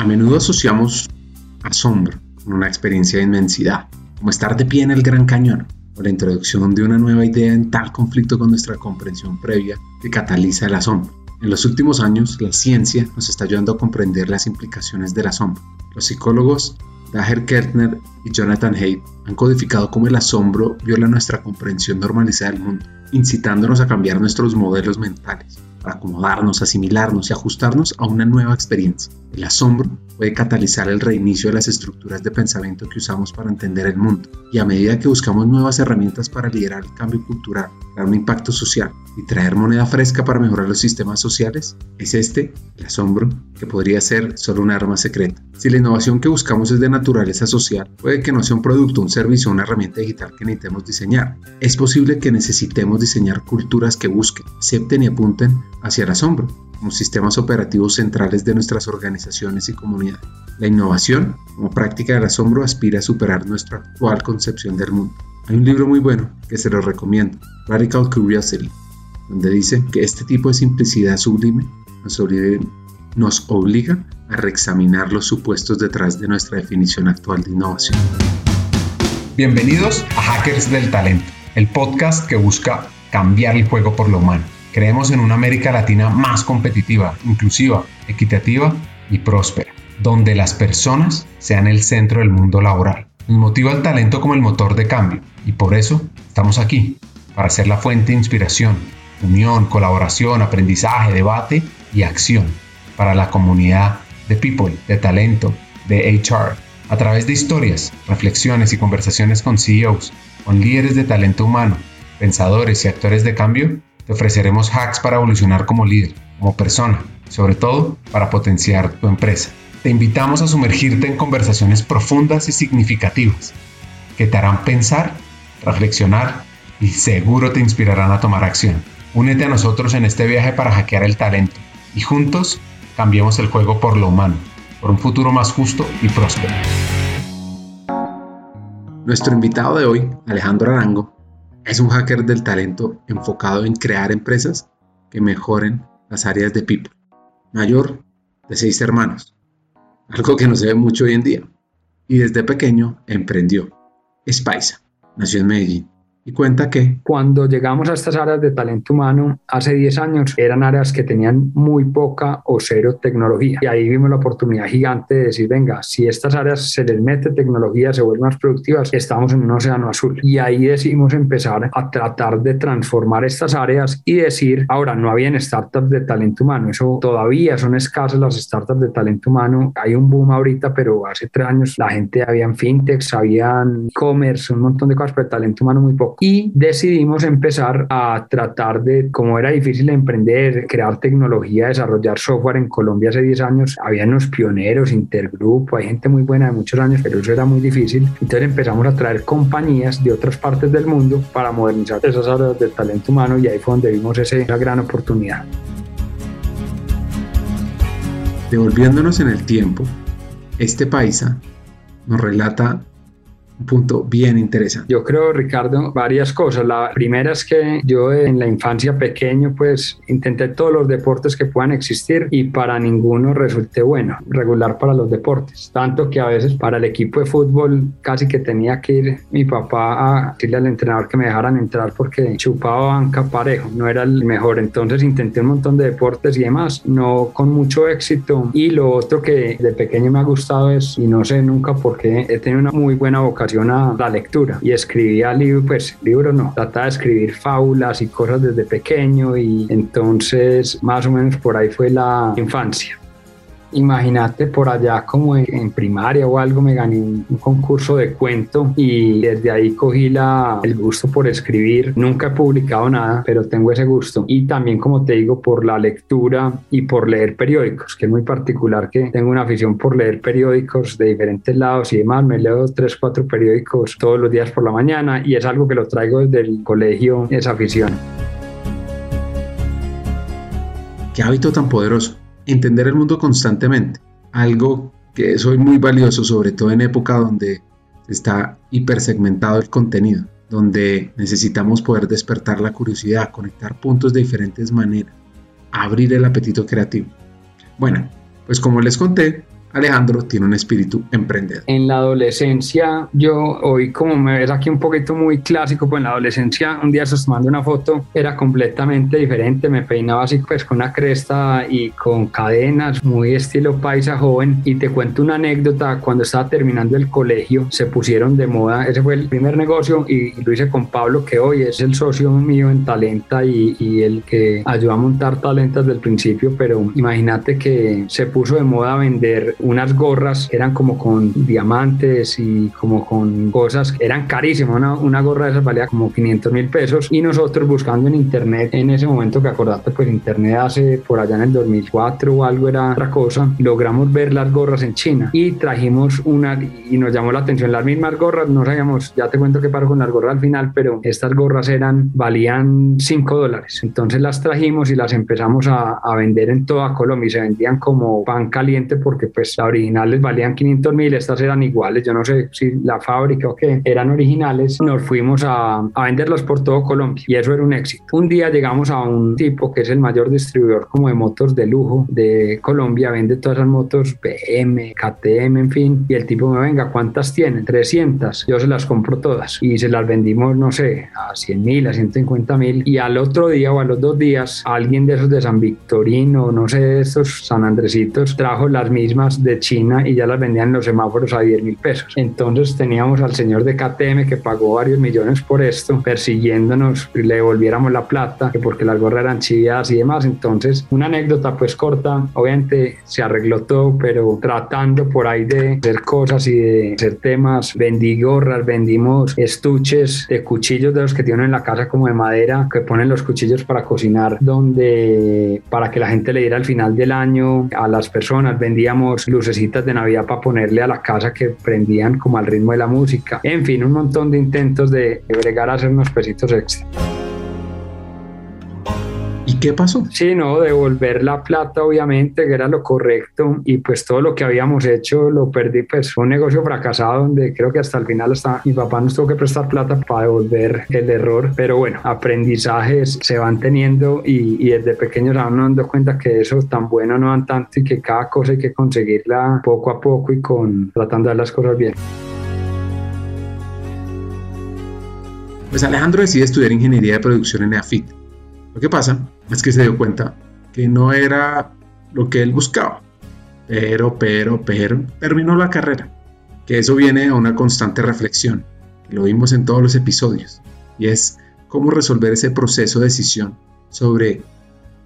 A menudo asociamos asombro con una experiencia de inmensidad, como estar de pie en el Gran Cañón, o la introducción de una nueva idea en tal conflicto con nuestra comprensión previa que cataliza el asombro. En los últimos años, la ciencia nos está ayudando a comprender las implicaciones del asombro. Los psicólogos Daher Kertner y Jonathan Haidt han codificado cómo el asombro viola nuestra comprensión normalizada del mundo, incitándonos a cambiar nuestros modelos mentales acomodarnos, asimilarnos y ajustarnos a una nueva experiencia. El asombro puede catalizar el reinicio de las estructuras de pensamiento que usamos para entender el mundo y a medida que buscamos nuevas herramientas para liderar el cambio cultural, dar un impacto social y traer moneda fresca para mejorar los sistemas sociales, es este, el asombro, que podría ser solo un arma secreta. Si la innovación que buscamos es de naturaleza social, puede que no sea un producto, un servicio o una herramienta digital que necesitemos diseñar. Es posible que necesitemos diseñar culturas que busquen, acepten y apunten hacia el asombro, como sistemas operativos centrales de nuestras organizaciones y comunidades. La innovación, como práctica del asombro, aspira a superar nuestra actual concepción del mundo. Hay un libro muy bueno que se lo recomiendo, Radical Curiosity, donde dice que este tipo de simplicidad sublime nos nos obliga a reexaminar los supuestos detrás de nuestra definición actual de innovación. Bienvenidos a Hackers del Talento, el podcast que busca cambiar el juego por lo humano Creemos en una América Latina más competitiva, inclusiva, equitativa y próspera, donde las personas sean el centro del mundo laboral. Nos motiva el talento como el motor de cambio y por eso estamos aquí, para ser la fuente de inspiración, unión, colaboración, aprendizaje, debate y acción para la comunidad de people, de talento, de HR, a través de historias, reflexiones y conversaciones con CEOs, con líderes de talento humano, pensadores y actores de cambio te ofreceremos hacks para evolucionar como líder, como persona, sobre todo para potenciar tu empresa. Te invitamos a sumergirte en conversaciones profundas y significativas que te harán pensar, reflexionar y seguro te inspirarán a tomar acción. Únete a nosotros en este viaje para hackear el talento y juntos cambiemos el juego por lo humano, por un futuro más justo y próspero. Nuestro invitado de hoy, Alejandro Arango, es un hacker del talento enfocado en crear empresas que mejoren las áreas de people. Mayor de seis hermanos, algo que no se ve mucho hoy en día. Y desde pequeño emprendió. Es paisa, nació en Medellín y cuenta que cuando llegamos a estas áreas de talento humano hace 10 años eran áreas que tenían muy poca o cero tecnología. Y ahí vimos la oportunidad gigante de decir venga si estas áreas se les mete tecnología se vuelven más productivas estamos en un océano azul y ahí decidimos empezar a tratar de transformar estas áreas y decir ahora no habían startups de talento humano eso todavía son escasas las startups de talento humano. Hay un boom ahorita pero hace tres años la gente había fintechs habían e-commerce un montón de cosas pero talento humano muy poco y decidimos empezar a tratar de, como era difícil emprender, crear tecnología, desarrollar software en Colombia hace 10 años, había unos pioneros, intergrupo, hay gente muy buena de muchos años, pero eso era muy difícil. Entonces empezamos a traer compañías de otras partes del mundo para modernizar esas áreas del talento humano y ahí fue donde vimos esa gran oportunidad. Devolviéndonos en el tiempo, este paisa nos relata un punto bien interesante. Yo creo, Ricardo, varias cosas. La primera es que yo en la infancia pequeño, pues intenté todos los deportes que puedan existir y para ninguno resulté bueno, regular para los deportes. Tanto que a veces para el equipo de fútbol casi que tenía que ir mi papá a decirle al entrenador que me dejaran entrar porque chupaba banca parejo, no era el mejor. Entonces intenté un montón de deportes y demás, no con mucho éxito. Y lo otro que de pequeño me ha gustado es, y no sé nunca por qué, he tenido una muy buena vocación a la lectura y escribía libros, pues libros no, trataba de escribir fábulas y cosas desde pequeño y entonces más o menos por ahí fue la infancia. Imagínate por allá como en, primaria o algo me gané un, concurso de cuento y desde ahí cogí la, el gusto por escribir. Nunca he publicado nada, pero tengo ese gusto. Y también, como te digo, por la lectura y por leer periódicos, que es muy particular que tengo una afición por leer periódicos de diferentes lados y demás. Me leo tres, cuatro periódicos todos los días por la mañana y es algo que lo traigo desde el colegio, esa afición. Qué hábito tan poderoso entender el mundo constantemente, algo que es muy valioso, sobre todo en época donde está hipersegmentado el contenido, donde necesitamos poder despertar la curiosidad, conectar puntos de diferentes maneras, abrir el apetito creativo. Bueno, pues como les conté, Alejandro tiene un espíritu emprendedor. En la adolescencia, yo hoy como me ves aquí un poquito muy clásico, pues en la adolescencia un día estás tomando una foto, era completamente diferente, me peinaba así pues con una cresta y con cadenas, muy estilo paisa joven. Y te cuento una anécdota, cuando estaba terminando el colegio se pusieron de moda, ese fue el primer negocio y lo hice con Pablo, que hoy es el socio mío en Talenta y, el que ayudó a montar Talenta desde el principio, pero imagínate que se puso de moda vender unas gorras, eran como con diamantes y como con cosas, eran carísimas, una, una gorra de esas valía como 500 mil pesos y nosotros buscando en internet, en ese momento que acordaste, pues internet hace por allá en el 2004 o algo era otra cosa, logramos ver las gorras en China y trajimos una y nos llamó la atención las mismas gorras, no sabíamos, ya te cuento qué pasó con las gorras al final, pero estas gorras eran, valían 5 dólares, entonces las trajimos y las empezamos a, a vender en toda Colombia y se vendían como pan caliente porque pues las originales valían 500 mil, estas eran iguales, yo no sé si la fábrica o qué, eran originales, nos fuimos a, a venderlos por todo Colombia y eso era un éxito. Un día llegamos a un tipo que es el mayor distribuidor como de motos de lujo de Colombia, vende todas esas motos BM, KTM, en fin, y el tipo me venga, ¿cuántas tienen? 300, yo se las compro todas y se las vendimos, no sé, a 100 mil, a 150 mil y al otro día o a los dos días alguien de esos de San Victorino, no sé, estos San Andresitos, trajo las mismas de China y ya las vendían en los semáforos a 10 mil pesos. Entonces teníamos al señor de KTM que pagó varios millones por esto, persiguiéndonos y le devolviéramos la plata, que porque las gorras eran chiviadas y demás. Entonces, una anécdota pues corta, obviamente se arregló todo, pero tratando por ahí de hacer cosas y de hacer temas, vendí gorras, vendimos estuches de cuchillos de los que tienen en la casa como de madera, que ponen los cuchillos para cocinar, donde para que la gente le diera al final del año a las personas, vendíamos lucecitas de Navidad para ponerle a la casa que prendían como al ritmo de la música. En fin, un montón de intentos de, bregar a hacer unos pesitos extra. ¿Y qué pasó? Sí, no, devolver la plata obviamente, que era lo correcto, y pues todo lo que habíamos hecho lo perdí, pues fue un negocio fracasado donde creo que hasta el final hasta mi papá nos tuvo que prestar plata para devolver el error, pero bueno, aprendizajes se van teniendo y, y desde pequeños se van dando cuenta que eso tan bueno no dan tanto y que cada cosa hay que conseguirla poco a poco y con tratando de las cosas bien. Pues Alejandro decide estudiar ingeniería de producción en EAFIT. Lo que pasa es que se dio cuenta que no era lo que él buscaba. Pero, pero, pero, terminó la carrera. Que eso viene a una constante reflexión. Lo vimos en todos los episodios. Y es cómo resolver ese proceso de decisión sobre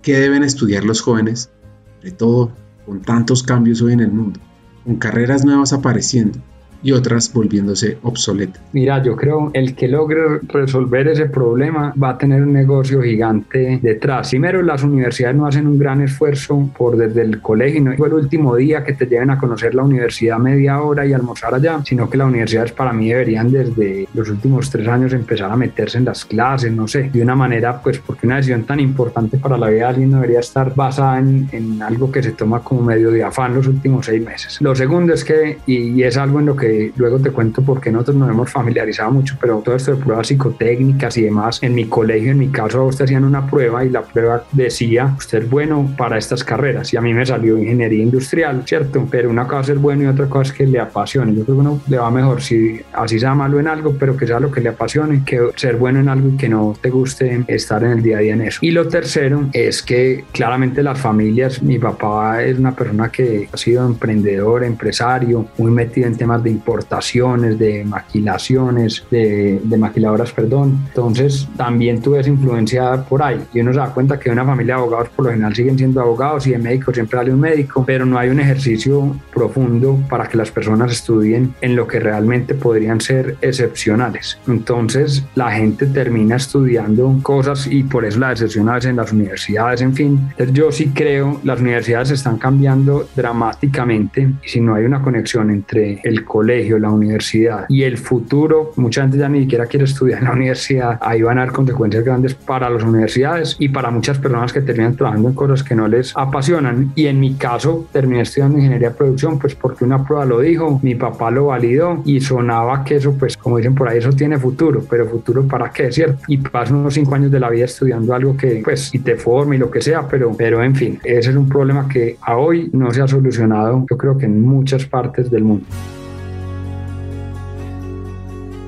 qué deben estudiar los jóvenes, sobre todo con tantos cambios hoy en el mundo, con carreras nuevas apareciendo y otras volviéndose obsoletas. Mira, yo creo el que logre resolver ese problema va a tener un negocio gigante detrás. Primero, las universidades no hacen un gran esfuerzo por desde el colegio, no fue el último día que te lleven a conocer la universidad media hora y almorzar allá, sino que las universidades para mí deberían desde los últimos tres años empezar a meterse en las clases, no sé, de una manera, pues porque una decisión tan importante para la vida de alguien debería estar basada en, en algo que se toma como medio de afán los últimos seis meses. Lo segundo es que, y, y es algo en lo que luego te cuento por qué nosotros nos hemos familiarizado mucho, pero todo esto de pruebas psicotécnicas y demás, en mi colegio, en mi caso, a usted hacían una prueba y la prueba decía, usted es bueno para estas carreras y a mí me salió ingeniería industrial, ¿cierto? Pero una cosa es bueno y otra cosa es que le apasione. Yo creo que uno le va mejor si así sea malo en algo, pero que sea lo que le apasione, que ser bueno en algo y que no te guste estar en el día a día en eso. Y lo tercero es que claramente las familias, mi papá es una persona que ha sido emprendedor, empresario, muy metido en temas de importaciones, de maquilaciones, de, de, maquiladoras, perdón. Entonces también tuve esa influencia por ahí. Y uno se da cuenta que una familia de abogados por lo general siguen siendo abogados y de médicos siempre sale un médico, pero no hay un ejercicio profundo para que las personas estudien en lo que realmente podrían ser excepcionales. Entonces la gente termina estudiando cosas y por eso la decepción a veces en las universidades, en fin. Entonces yo sí creo las universidades están cambiando dramáticamente y si no hay una conexión entre el colegio colegio, la universidad y el futuro, mucha gente ya ni siquiera quiere estudiar en la universidad, ahí van a haber consecuencias grandes para las universidades y para muchas personas que terminan trabajando en cosas que no les apasionan. Y en mi caso, terminé estudiando ingeniería de producción, pues porque una prueba lo dijo, mi papá lo validó y sonaba que eso, pues como dicen por ahí, eso tiene futuro, pero futuro para qué, ¿cierto? Y paso unos cinco años de la vida estudiando algo que, pues, y te forme y lo que sea, pero, pero en fin, ese es un problema que a hoy no se ha solucionado, yo creo que en muchas partes del mundo.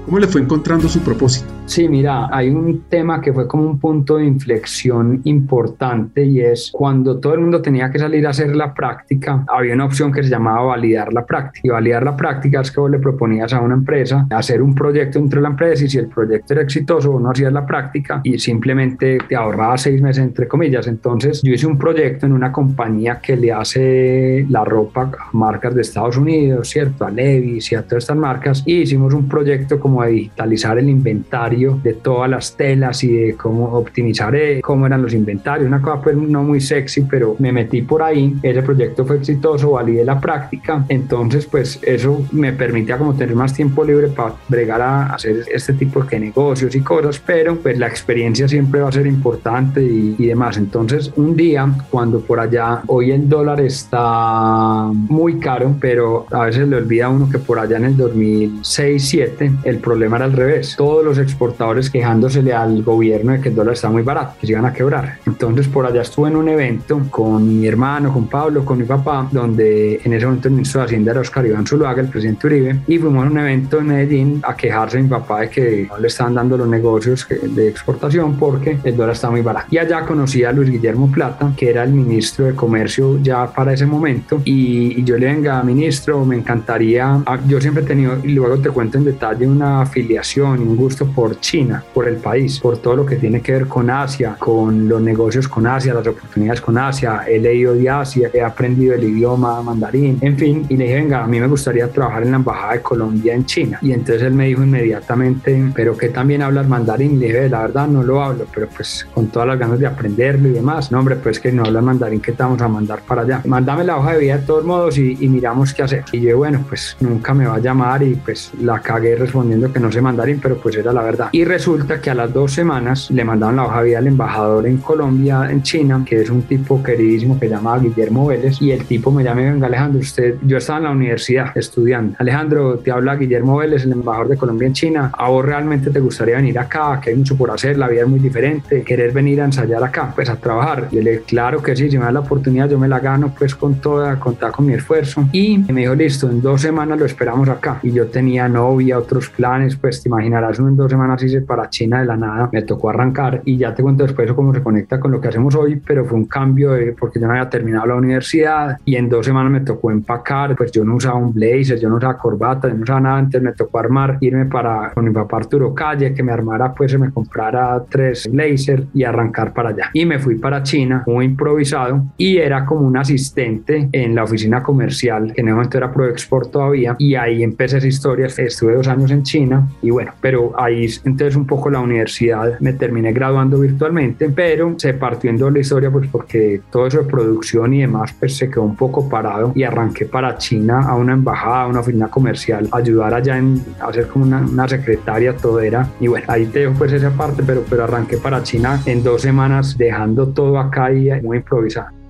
¿Cómo le fue encontrando su propósito? Sí, mira, hay un tema que fue como un punto de inflexión importante y es cuando todo el mundo tenía que salir a hacer la práctica, había una opción que se llamaba validar la práctica. Y validar la práctica es que vos le proponías a una empresa hacer un proyecto dentro de la empresa y si el proyecto era exitoso, uno hacía la práctica y simplemente te ahorraba seis meses, entre comillas. Entonces, yo hice un proyecto en una compañía que le hace la ropa a marcas de Estados Unidos, ¿cierto? A Levi's y a todas estas marcas y hicimos un proyecto como de digitalizar el inventario de todas las telas y de cómo optimizar eh, cómo eran los inventarios. Una cosa pues no muy sexy, pero me metí por ahí. Ese proyecto fue exitoso, validé la práctica. Entonces pues eso me permitía como tener más tiempo libre para bregar a hacer este tipo de negocios y cosas, pero pues la experiencia siempre va a ser importante y, y demás. Entonces un día cuando por allá hoy el dólar está muy caro, pero a veces le olvida a uno que por allá en el 2006-7 el problema era al revés. Todos los exportadores quejándosele al gobierno de que el dólar está muy barato, que se iban a quebrar. Entonces por allá estuve en un evento con mi hermano, con Pablo, con mi papá, donde en ese momento el ministro de Hacienda era Oscar Iván Zuluaga, el presidente Uribe, y fuimos a un evento en Medellín a quejarse a mi papá de que no le estaban dando los negocios de exportación porque el dólar está muy barato. Y allá conocí a Luis Guillermo Plata, que era el ministro de Comercio ya para ese momento, y, y yo le venga, ministro, me encantaría, ah, yo siempre he tenido, y luego te cuento en detalle, una afiliación y un gusto por China, por el país, por todo lo que tiene que ver con Asia, con los negocios con Asia, las oportunidades con Asia. He leído de Asia, he aprendido el idioma mandarín, en fin. Y le dije, venga, a mí me gustaría trabajar en la Embajada de Colombia en China. Y entonces él me dijo inmediatamente, pero que también hablas mandarín. Le dije, la verdad no lo hablo, pero pues con todas las ganas de aprenderlo y demás. No, hombre, pues que no hablas mandarín, ¿qué te vamos a mandar para allá? Mándame la hoja de vida de todos modos y, y miramos qué hacer. Y yo, bueno, pues nunca me va a llamar y pues la cagué respondiendo que no sé mandarín, pero pues era la verdad. Y resulta que a las dos semanas le mandaron la hoja de vida al embajador en Colombia, en China, que es un tipo queridísimo que se llama Guillermo Vélez. Y el tipo me llama y venga, Alejandro, usted, yo estaba en la universidad estudiando. Alejandro, te habla Guillermo Vélez, el embajador de Colombia en China. ¿A vos realmente te gustaría venir acá? Que hay mucho por hacer, la vida es muy diferente. ¿Querer venir a ensayar acá? Pues a trabajar. Y le claro que sí, si me da la oportunidad, yo me la gano pues con toda, contar con mi esfuerzo. Y me dijo, listo, en dos semanas lo esperamos acá. Y yo tenía novia, otros planes, pues te imaginarás, en dos semanas hice para China de la nada, me tocó arrancar y ya te cuento después cómo se conecta con lo que hacemos hoy, pero fue un cambio de, porque yo no había terminado la universidad y en dos semanas me tocó empacar, pues yo no usaba un blazer, yo no usaba corbata, yo no usaba nada, entonces me tocó armar, irme para con mi papá Arturo Calle, que me armara, pues se me comprara tres blazers y arrancar para allá. Y me fui para China, muy improvisado, y era como un asistente en la oficina comercial, que en ese momento era Pro Export todavía, y ahí empecé esa historia, estuve dos años en China, y bueno, pero ahí entonces un poco la universidad, me terminé graduando virtualmente, pero se partió en la historia pues porque todo eso de producción y demás pues se quedó un poco parado y arranqué para China a una embajada, a una oficina comercial, ayudar allá en hacer como una, una secretaria todera y bueno, ahí te dejo pues esa parte, pero, pero arranqué para China en dos semanas dejando todo acá y muy improvisado.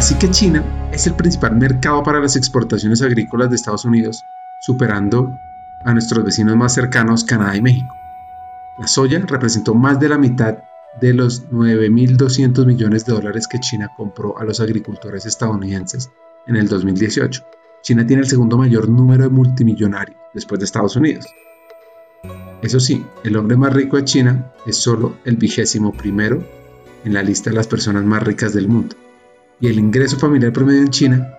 Así que China es el principal mercado para las exportaciones agrícolas de Estados Unidos superando a nuestros vecinos más cercanos, Canadá y México. La soya representó más de la mitad de los 9.200 millones de dólares que China compró a los agricultores estadounidenses en el 2018. China tiene el segundo mayor número de multimillonarios después de Estados Unidos. Eso sí, el hombre más rico de China es solo el vigésimo primero en la lista de las personas más ricas del mundo. Y el ingreso familiar promedio en China,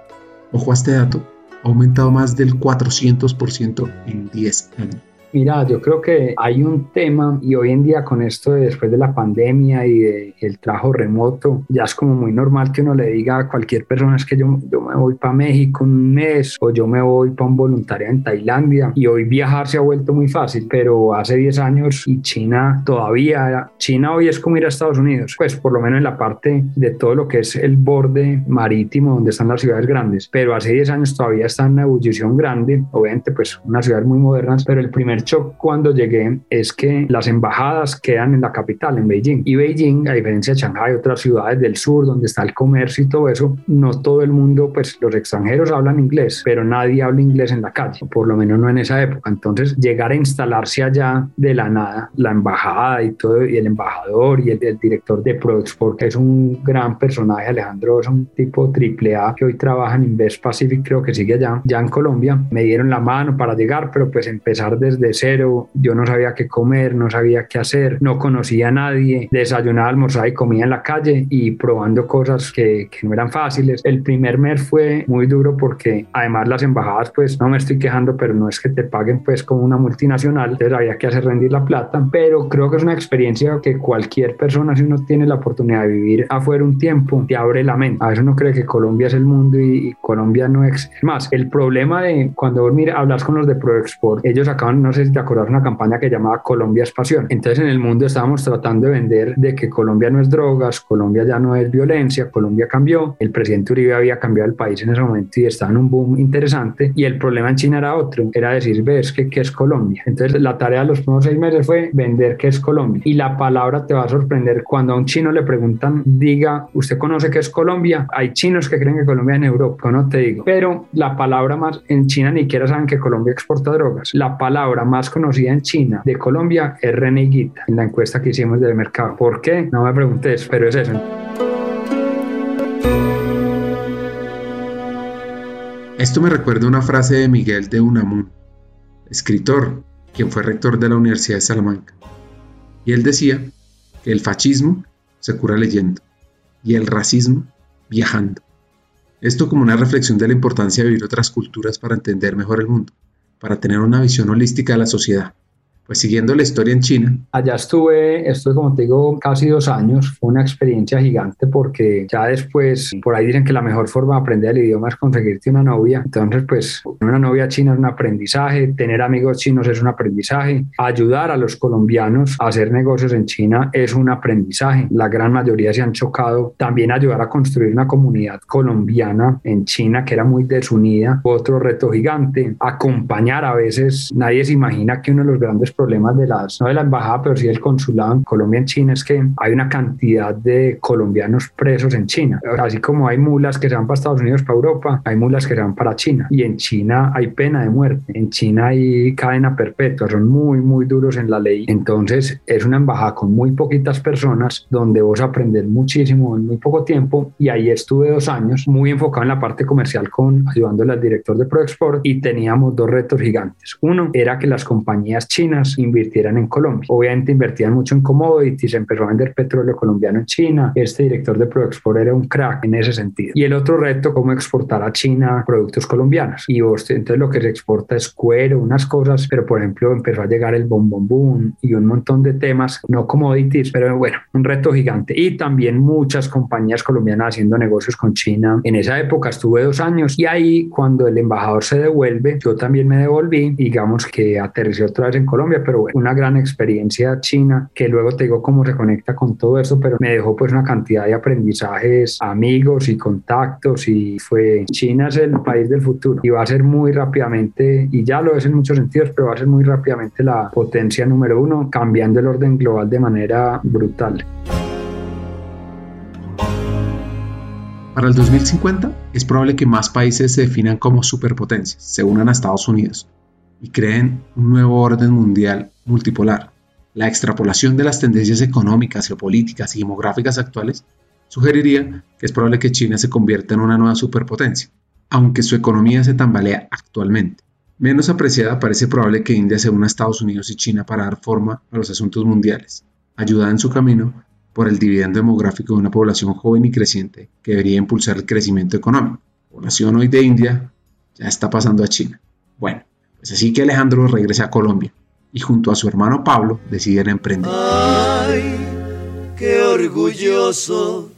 ojo a este dato, ha aumentado más del 400% en 10 años. Mira, yo creo que hay un tema y hoy en día con esto de después de la pandemia y de, el trabajo remoto, ya es como muy normal que uno le diga a cualquier persona es que yo, yo me voy para México un mes o yo me voy para un voluntariado en Tailandia y hoy viajar se ha vuelto muy fácil, pero hace 10 años y China todavía, China hoy es como ir a Estados Unidos, pues por lo menos en la parte de todo lo que es el borde marítimo donde están las ciudades grandes, pero hace 10 años todavía está en una ebullición grande, obviamente pues unas ciudades muy modernas, pero el primer shock cuando llegué es que las embajadas quedan en la capital, en Beijing, y Beijing, a diferencia de Shanghai, otras ciudades del sur donde está el comercio y todo eso, no todo el mundo, pues los extranjeros hablan inglés, pero nadie habla inglés en la calle, por lo menos no en esa época, entonces llegar a instalarse allá de la nada, la embajada y todo, y el embajador y el, director de ProExport, que es un gran personaje, Alejandro, es un tipo triple A que hoy trabaja en Invest Pacific, creo que sigue allá, ya en Colombia, me dieron la mano para llegar, pero pues empezar desde cero, yo no sabía qué comer, no sabía qué hacer, no conocía a nadie, desayunaba, almorzaba y comía en la calle y probando cosas que, que no eran fáciles. El primer mes fue muy duro porque además las embajadas, pues no me estoy quejando, pero no es que te paguen pues como una multinacional, entonces había que hacer rendir la plata, pero creo que es una experiencia que cualquier persona, si uno tiene la oportunidad de vivir afuera un tiempo, te abre la mente. A veces uno cree que Colombia es el mundo y, Colombia no es. más, el problema de cuando vos hablas con los de ProExport, ellos acaban, no sé si te acuerdas, una campaña que llamaba Colombia es pasión. Entonces en el mundo estábamos tratando de vender de que Colombia no es drogas, Colombia ya no es violencia, Colombia cambió, el presidente Uribe había cambiado el país en ese momento y estaba en un boom interesante y el problema en China era otro, era decir, ves que qué es Colombia. Entonces la tarea de los primeros seis meses fue vender qué es Colombia y la palabra te va a sorprender cuando a un chino le preguntan, diga, ¿usted conoce qué es Colombia? Hay chinos que creen que Colombia es en Europa, no te digo, pero la palabra más en China ni siquiera saben que Colombia exporta drogas. La palabra más conocida en China de Colombia es reneguita en la encuesta que hicimos del mercado. ¿Por qué? No me preguntes, pero es eso. Esto me recuerda una frase de Miguel de Unamuno, escritor, quien fue rector de la Universidad de Salamanca. Y él decía que el fascismo se cura leyendo y el racismo viajando. Esto como una reflexión de la importancia de vivir otras culturas para entender mejor el mundo, para tener una visión holística de la sociedad pues siguiendo la historia en China. Allá estuve, estuve como te digo, casi dos años. Fue una experiencia gigante porque ya después, por ahí dicen que la mejor forma de aprender el idioma es conseguirte una novia. Entonces, pues una novia china es un aprendizaje, tener amigos chinos es un aprendizaje, ayudar a los colombianos a hacer negocios en China es un aprendizaje. La gran mayoría se han chocado. También ayudar a construir una comunidad colombiana en China que era muy desunida, otro reto gigante. Acompañar a veces, nadie se imagina que uno de los grandes problemas de las, no de la embajada, pero sí del consulado en Colombia, en China, es que hay una cantidad de colombianos presos en China. Así como hay mulas que se van para Estados Unidos, para Europa, hay mulas que se van para China. Y en China hay pena de muerte. En China hay cadena perpetua. Son muy, muy duros en la ley. Entonces es una embajada con muy poquitas personas donde vos aprendes muchísimo en muy poco tiempo. Y ahí estuve dos años muy enfocado en la parte comercial con ayudándole al director de ProExport y teníamos dos retos gigantes. Uno era que las compañías chinas invirtieran en Colombia. Obviamente invertían mucho en commodities, empezó a vender petróleo colombiano en China. Este director de ProExport era un crack en ese sentido. Y el otro reto, cómo exportar a China productos colombianos. Y entonces lo que se exporta es cuero, unas cosas, pero por ejemplo empezó a llegar el boom y un montón de temas, no commodities, pero bueno, un reto gigante. Y también muchas compañías colombianas haciendo negocios con China. En esa época estuve dos años y ahí cuando el embajador se devuelve, yo también me devolví, digamos que aterricé otra vez en Colombia, pero una gran experiencia china que luego te digo cómo se conecta con todo eso, pero me dejó pues una cantidad de aprendizajes, amigos y contactos y fue China es el país del futuro y va a ser muy rápidamente, y ya lo es en muchos sentidos, pero va a ser muy rápidamente la potencia número uno, cambiando el orden global de manera brutal. Para el 2050 es probable que más países se definan como superpotencias, se unan a Estados Unidos, y creen un nuevo orden mundial multipolar. La extrapolación de las tendencias económicas, geopolíticas y demográficas actuales sugeriría que es probable que China se convierta en una nueva superpotencia, aunque su economía se tambalea actualmente. Menos apreciada parece probable que India se una a Estados Unidos y China para dar forma a los asuntos mundiales, ayudada en su camino por el dividendo demográfico de una población joven y creciente que debería impulsar el crecimiento económico. La población hoy de India ya está pasando a China. Bueno, pues así que Alejandro regresa a Colombia y junto a su hermano Pablo deciden emprender. ¡Ay, qué orgulloso!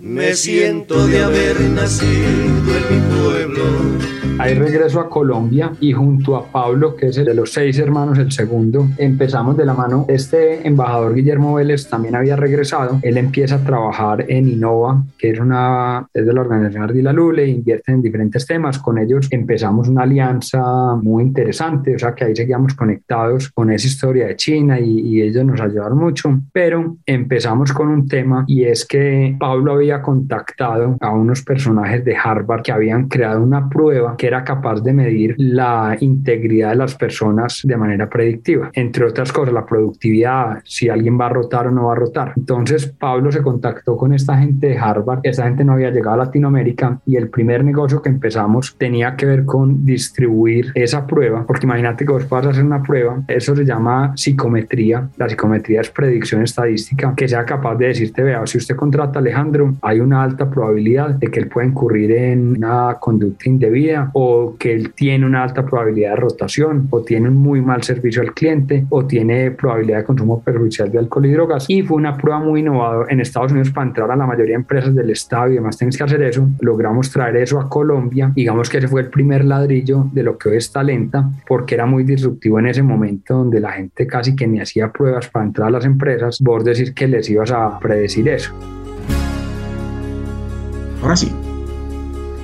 Me siento de haber nacido en mi pueblo Ahí regreso a Colombia y junto a Pablo, que es el de los seis hermanos, el segundo, empezamos de la mano. Este embajador Guillermo Vélez también había regresado. Él empieza a trabajar en Innova, que es una es de la organización Ardila Lule, invierte en diferentes temas. Con ellos empezamos una alianza muy interesante, o sea que ahí seguíamos conectados con esa historia de China y, y ellos nos ayudaron mucho. Pero empezamos con un tema y es que Pablo había contactado a unos personajes de Harvard que habían creado una prueba que era capaz de medir la integridad de las personas de manera predictiva. Entre otras cosas, la productividad, si alguien va a rotar o no va a rotar. Entonces, Pablo se contactó con esta gente de Harvard. Esta gente no había llegado a Latinoamérica y el primer negocio que empezamos tenía que ver con distribuir esa prueba, porque imagínate que vos vas a hacer una prueba, eso se llama psicometría. La psicometría es predicción estadística, que sea capaz de decirte, vea, si usted contrata a Alejandro, hay una alta probabilidad de que él pueda incurrir en una conducta indebida o que él tiene una alta probabilidad de rotación o tiene un muy mal servicio al cliente o tiene probabilidad de consumo perjudicial de alcohol y drogas. Y fue una prueba muy innovadora en Estados Unidos para entrar a la mayoría de empresas del Estado y demás tienes que hacer eso. Logramos traer eso a Colombia. Digamos que ese fue el primer ladrillo de lo que hoy es Talenta porque era muy disruptivo en ese momento donde la gente casi que ni hacía pruebas para entrar a las empresas. Vos decir que les ibas a predecir eso. Ahora sí,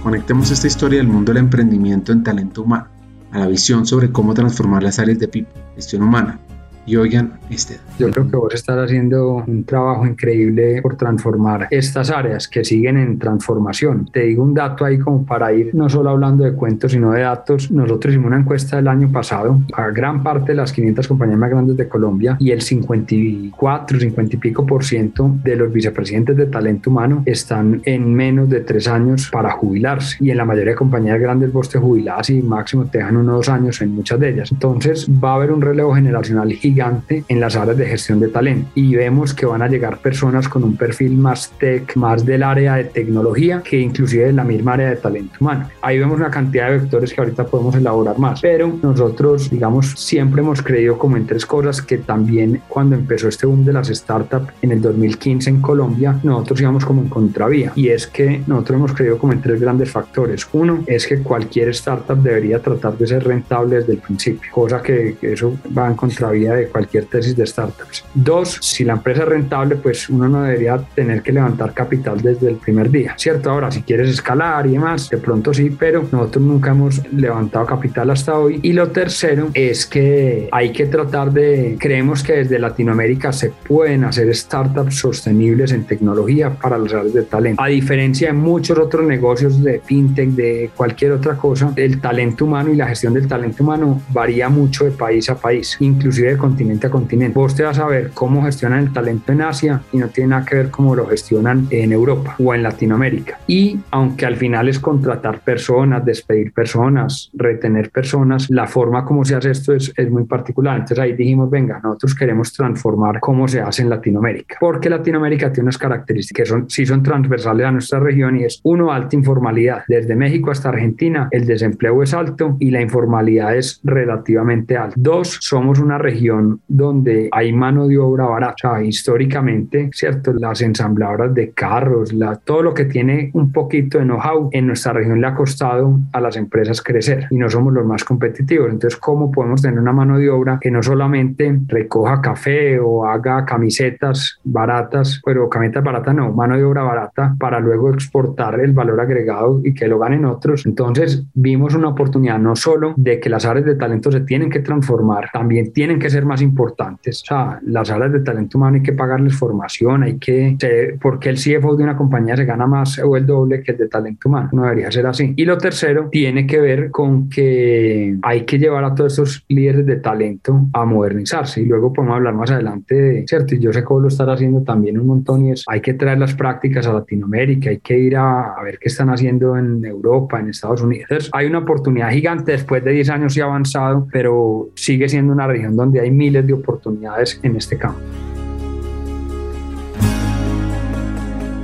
Conectemos esta historia del mundo del emprendimiento en talento humano a la visión sobre cómo transformar las áreas de PIP, gestión humana, y oigan este. Yo creo que vos estás haciendo un trabajo increíble por transformar estas áreas que siguen en transformación. Te digo un dato ahí como para ir no solo hablando de cuentos, sino de datos. Nosotros hicimos una encuesta el año pasado a gran parte de las 500 compañías más grandes de Colombia y el 54, 50 y pico por ciento de los vicepresidentes de talento humano están en menos de tres años para jubilarse. Y en la mayoría de compañías grandes vos te jubilas y máximo te dejan unos dos años en muchas de ellas. Entonces va a haber un relevo generacional gigante gigante en las áreas de gestión de talento y vemos que van a llegar personas con un perfil más tech, más del área de tecnología que inclusive de la misma área de talento humano. Ahí vemos una cantidad de vectores que ahorita podemos elaborar más, pero nosotros, digamos, siempre hemos creído como en tres cosas que también cuando empezó este boom de las startups en el 2015 en Colombia, nosotros íbamos como en contravía y es que nosotros hemos creído como en tres grandes factores. Uno es que cualquier startup debería tratar de ser rentable desde el principio, cosa que, eso va en contravía de cualquier tesis de startups. Dos, si la empresa es rentable, pues uno no debería tener que levantar capital desde el primer día, ¿cierto? Ahora, si quieres escalar y demás, de pronto sí, pero nosotros nunca hemos levantado capital hasta hoy. Y lo tercero es que hay que tratar de, creemos que desde Latinoamérica se pueden hacer startups sostenibles en tecnología para las áreas de talento. A diferencia de muchos otros negocios de fintech, de cualquier otra cosa, el talento humano y la gestión del talento humano varía mucho de país a país, inclusive de continente a continente. Vos te vas a ver cómo gestionan el talento en Asia y no tiene nada que ver cómo lo gestionan en Europa o en Latinoamérica. Y aunque al final es contratar personas, despedir personas, retener personas, la forma como se hace esto es, es muy particular. Entonces ahí dijimos, venga, nosotros queremos transformar cómo se hace en Latinoamérica, porque Latinoamérica tiene unas características que son, sí son transversales a nuestra región y es uno, alta informalidad. Desde México hasta Argentina el desempleo es alto y la informalidad es relativamente alta. Dos, somos una región donde hay mano de obra barata. históricamente, ¿cierto? Las ensambladoras de carros, la, todo lo que tiene un poquito de know-how en nuestra región le ha costado a las empresas crecer y no somos los más competitivos. Entonces, ¿cómo podemos tener una mano de obra que no solamente recoja café o haga camisetas baratas, pero camisetas baratas no, mano de obra barata para luego exportar el valor agregado y que lo ganen otros? Entonces, vimos una oportunidad no solo de que las áreas de talento se tienen que transformar, también tienen que ser más importantes. O sea, las áreas de talento humano hay que pagarles formación, hay que, porque el CFO de una compañía se gana más o el doble que el de talento humano. No debería ser así. Y lo tercero tiene que ver con que hay que llevar a todos estos líderes de talento a modernizarse. Y luego podemos hablar más adelante de, ¿cierto? Y yo sé vos lo estás haciendo también un montón y es, hay que traer las prácticas a Latinoamérica, hay que ir a, a ver qué están haciendo en Europa, en Estados Unidos. Entonces, hay una oportunidad gigante después de 10 años y avanzado, pero sigue siendo una región donde hay miles de oportunidades en este campo.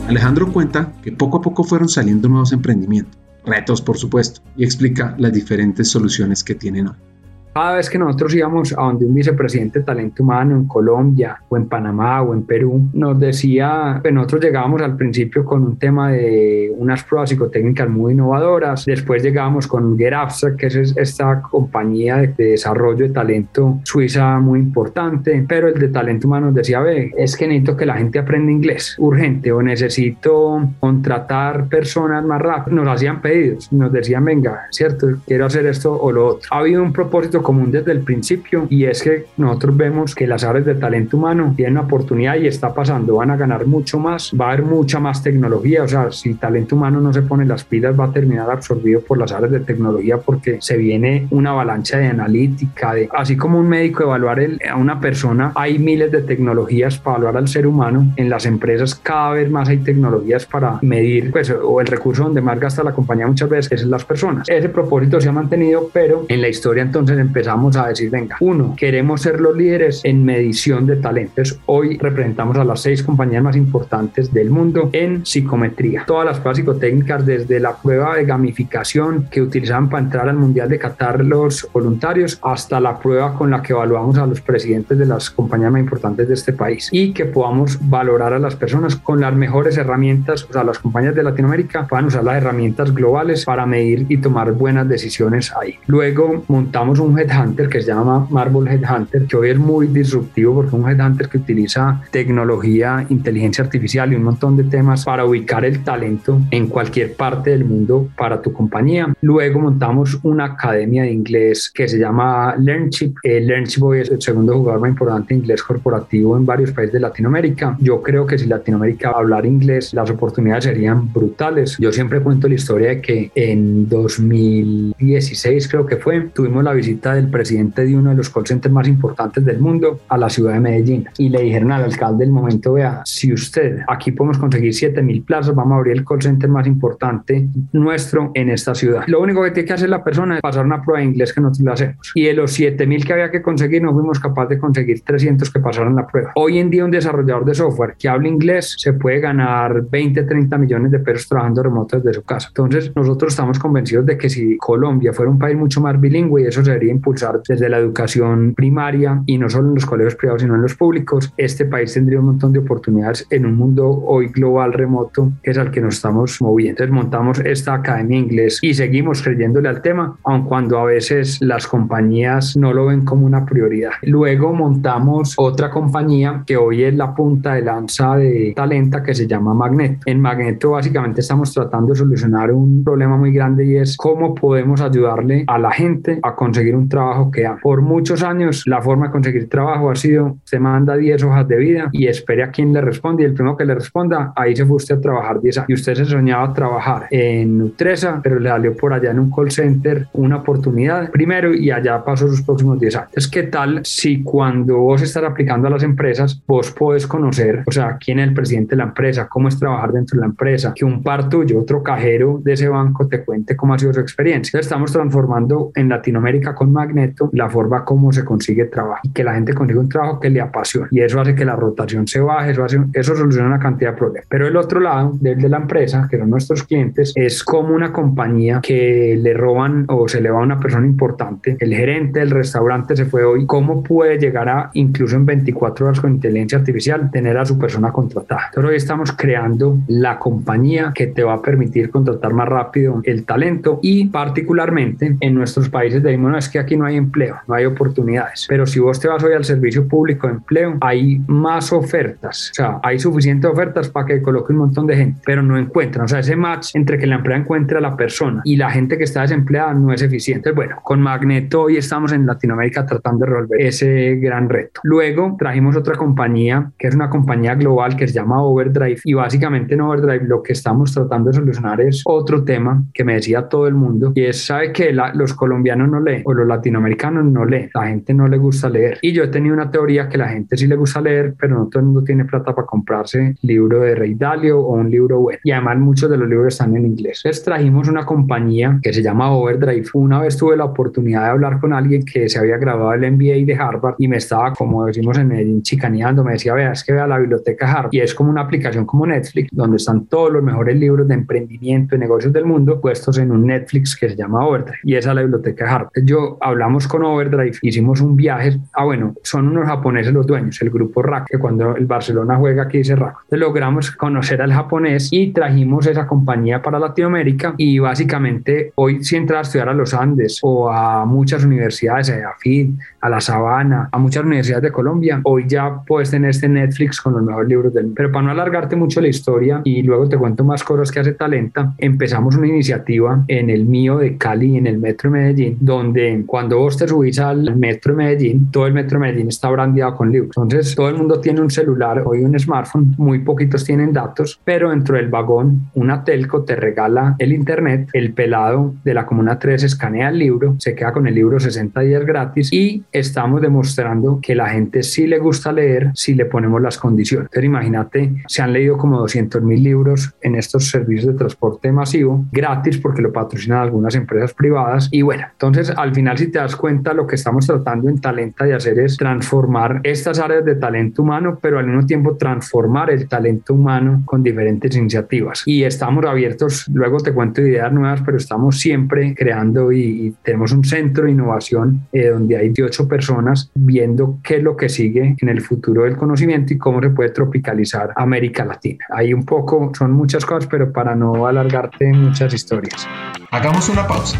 Alejandro cuenta que poco a poco fueron saliendo nuevos emprendimientos, retos por supuesto, y explica las diferentes soluciones que tienen hoy. Cada vez que nosotros íbamos a donde un vicepresidente de talento humano en Colombia o en Panamá o en Perú, nos decía, pues nosotros llegábamos al principio con un tema de unas pruebas psicotécnicas muy innovadoras, después llegábamos con Gerapsa, que es esta compañía de, desarrollo de talento suiza muy importante, pero el de talento humano nos decía, ve, es que necesito que la gente aprenda inglés, urgente, o necesito contratar personas más rápido. Nos hacían pedidos, nos decían, venga, cierto, quiero hacer esto o lo otro. Ha habido un propósito común desde el principio y es que nosotros vemos que las áreas de talento humano tienen una oportunidad y está pasando, van a ganar mucho más, va a haber mucha más tecnología, o sea, si talento humano no se pone las pilas va a terminar absorbido por las áreas de tecnología porque se viene una avalancha de analítica, de, así como un médico evaluar el, a una persona, hay miles de tecnologías para evaluar al ser humano, en las empresas cada vez más hay tecnologías para medir, pues, o el recurso donde más gasta la compañía muchas veces es las personas. Ese propósito se ha mantenido, pero en la historia entonces empezamos a decir, venga, uno, queremos ser los líderes en medición de talentos. Hoy representamos a las seis compañías más importantes del mundo en psicometría. Todas las pruebas psicotécnicas, desde la prueba de gamificación que utilizaban para entrar al Mundial de Qatar los voluntarios, hasta la prueba con la que evaluamos a los presidentes de las compañías más importantes de este país y que podamos valorar a las personas con las mejores herramientas, o sea, las compañías de Latinoamérica puedan usar las herramientas globales para medir y tomar buenas decisiones ahí. Luego montamos un headhunter que se llama Marvel Headhunter, que hoy es muy disruptivo porque es un headhunter que utiliza tecnología, inteligencia artificial y un montón de temas para ubicar el talento en cualquier parte del mundo para tu compañía. Luego montamos una academia de inglés que se llama Learnship. El Learnship hoy es el segundo jugador más importante de inglés corporativo en varios países de Latinoamérica. Yo creo que si Latinoamérica hablar inglés, las oportunidades serían brutales. Yo siempre cuento la historia de que en 2016 creo que fue, tuvimos la visita del presidente de uno de los call centers más importantes del mundo a la ciudad de Medellín y le dijeron al alcalde del momento, vea, si usted aquí podemos conseguir 7 mil plazas, vamos a abrir el call center más importante nuestro en esta ciudad. Lo único que tiene que hacer la persona es pasar una prueba de inglés que nosotros le hacemos. Y de los 7 mil que había que conseguir, no fuimos capaces de conseguir 300 que pasaron la prueba. Hoy en día un desarrollador de software que habla inglés se puede ganar 20, 30 millones de pesos trabajando remoto desde su casa. Entonces nosotros estamos convencidos de que si Colombia fuera un país mucho más bilingüe, y eso se debería impulsar desde la educación primaria y no solo en los colegios privados, sino en los públicos, este país tendría un montón de oportunidades en un mundo hoy global remoto, que es al que nos estamos moviendo. Entonces montamos esta academia inglés y seguimos creyéndole al tema, aun cuando a veces las compañías no lo ven como una prioridad. Luego montamos otra compañía que hoy es la punta de lanza de Talenta que se llama Magneto. En Magneto básicamente estamos tratando de solucionar un problema muy grande y es cómo podemos ayudarle a la gente a conseguir un trabajo que ama. Por muchos años la forma de conseguir trabajo ha sido se manda 10 hojas de vida y espere a quien le responde y el primero que le responda, ahí se fue usted a trabajar 10 años. Y usted se soñaba trabajar en Nutresa, pero le salió por allá en un call center una oportunidad primero y allá pasó sus próximos 10 años. Entonces, ¿qué tal si cuando vos estás aplicando a las empresas, vos podés conocer, o sea, quién es el presidente de la empresa, cómo es trabajar dentro de la empresa, que un par tuyo, otro cajero de ese banco te cuente cómo ha sido su experiencia. Entonces, estamos transformando en Latinoamérica con Magneto la forma como se consigue trabajo y que la gente consiga un trabajo que le apasiona y eso hace que la rotación se baje, eso, hace, eso soluciona una cantidad de problemas. Pero el otro lado, del de la empresa, que son nuestros clientes, es como una compañía que le roban o se le va a una persona importante, el gerente del restaurante se fue hoy, ¿cómo puede llegar a, incluso en 24 horas con inteligencia artificial, tener a su persona contratada? Entonces hoy estamos creando la compañía que te va a permitir contratar más rápido el talento y particularmente en nuestros países decimos, no, es que aquí no hay empleo, no hay oportunidades, pero si vos te vas hoy al servicio público de empleo, hay más ofertas, o sea, hay suficientes ofertas para que coloque un montón de gente, pero no encuentran, o sea, ese match entre que la empresa encuentre a la persona y la gente que está desempleada no es eficiente. Bueno, con Magneto hoy estamos en Latinoamérica tratando de resolver ese gran reto. Luego trajimos otra compañía que es una compañía global que se llama Overdrive y básicamente en Overdrive lo que estamos tratando de solucionar es otro tema que me decía todo el mundo y es, sabe que los colombianos no leen o los latinoamericanos no leen, la gente no le gusta leer y yo he tenido una teoría que la gente sí le gusta leer, pero no todo el mundo tiene plata para comprarse libro de Rey Dalio o un libro bueno y además muchos de los libros están en inglés. Entonces trajimos una compañía que se llama Overdrive. Una vez tuve la oportunidad de hablar con alguien que se había graduado el MBA de Harvard y me estaba, como decimos en Medellín, chicaneando. Me decía, vea, es que vea la biblioteca Harvard y es como una aplicación como Netflix donde están todos los mejores libros de emprendimiento y negocios del mundo puestos en un Netflix que se llama Overdrive y esa es la biblioteca Harvard. Yo hablamos con Overdrive, hicimos un viaje, ah bueno, son unos japoneses los dueños, el grupo RAC, que cuando el Barcelona juega aquí dice RAC. Entonces logramos conocer al japonés y trajimos esa compañía para Latinoamérica y básicamente hoy si entras a estudiar a los Andes o a muchas universidades, a FID, a La Sabana, a muchas universidades de Colombia, hoy ya puedes tener este Netflix con los mejores libros del mundo. Pero para no alargarte mucho la historia y luego te cuento más cosas que hace Talenta, empezamos una iniciativa en el mío de Cali, en el Metro de Medellín, donde cuando vos te subís al Metro de Medellín, todo el Metro de Medellín está brandeado con libros. Entonces todo el mundo tiene un celular, hoy un smartphone, muy poquitos tienen datos, pero dentro del vagón una telco te regala el internet, el pelado de la Comuna 3 escanea el libro, se queda con el libro 60 días gratis y estamos demostrando que la gente sí le gusta leer si le ponemos las condiciones. Entonces imagínate, se han leído como 200 mil libros en estos servicios de transporte masivo gratis porque lo patrocinan algunas empresas privadas y bueno, entonces al final si te das cuenta lo que estamos tratando en Talenta de hacer es transformar estas áreas de talento humano, pero al mismo tiempo transformar el talento humano con diferentes iniciativas. Y estamos abiertos, luego te cuento ideas nuevas, pero estamos siempre creando y, tenemos un centro de innovación eh, donde hay 18 personas viendo qué es lo que sigue en el futuro del conocimiento y cómo se puede tropicalizar América Latina. Hay un poco, son muchas cosas, pero para no alargarte muchas historias. Hagamos una pausa.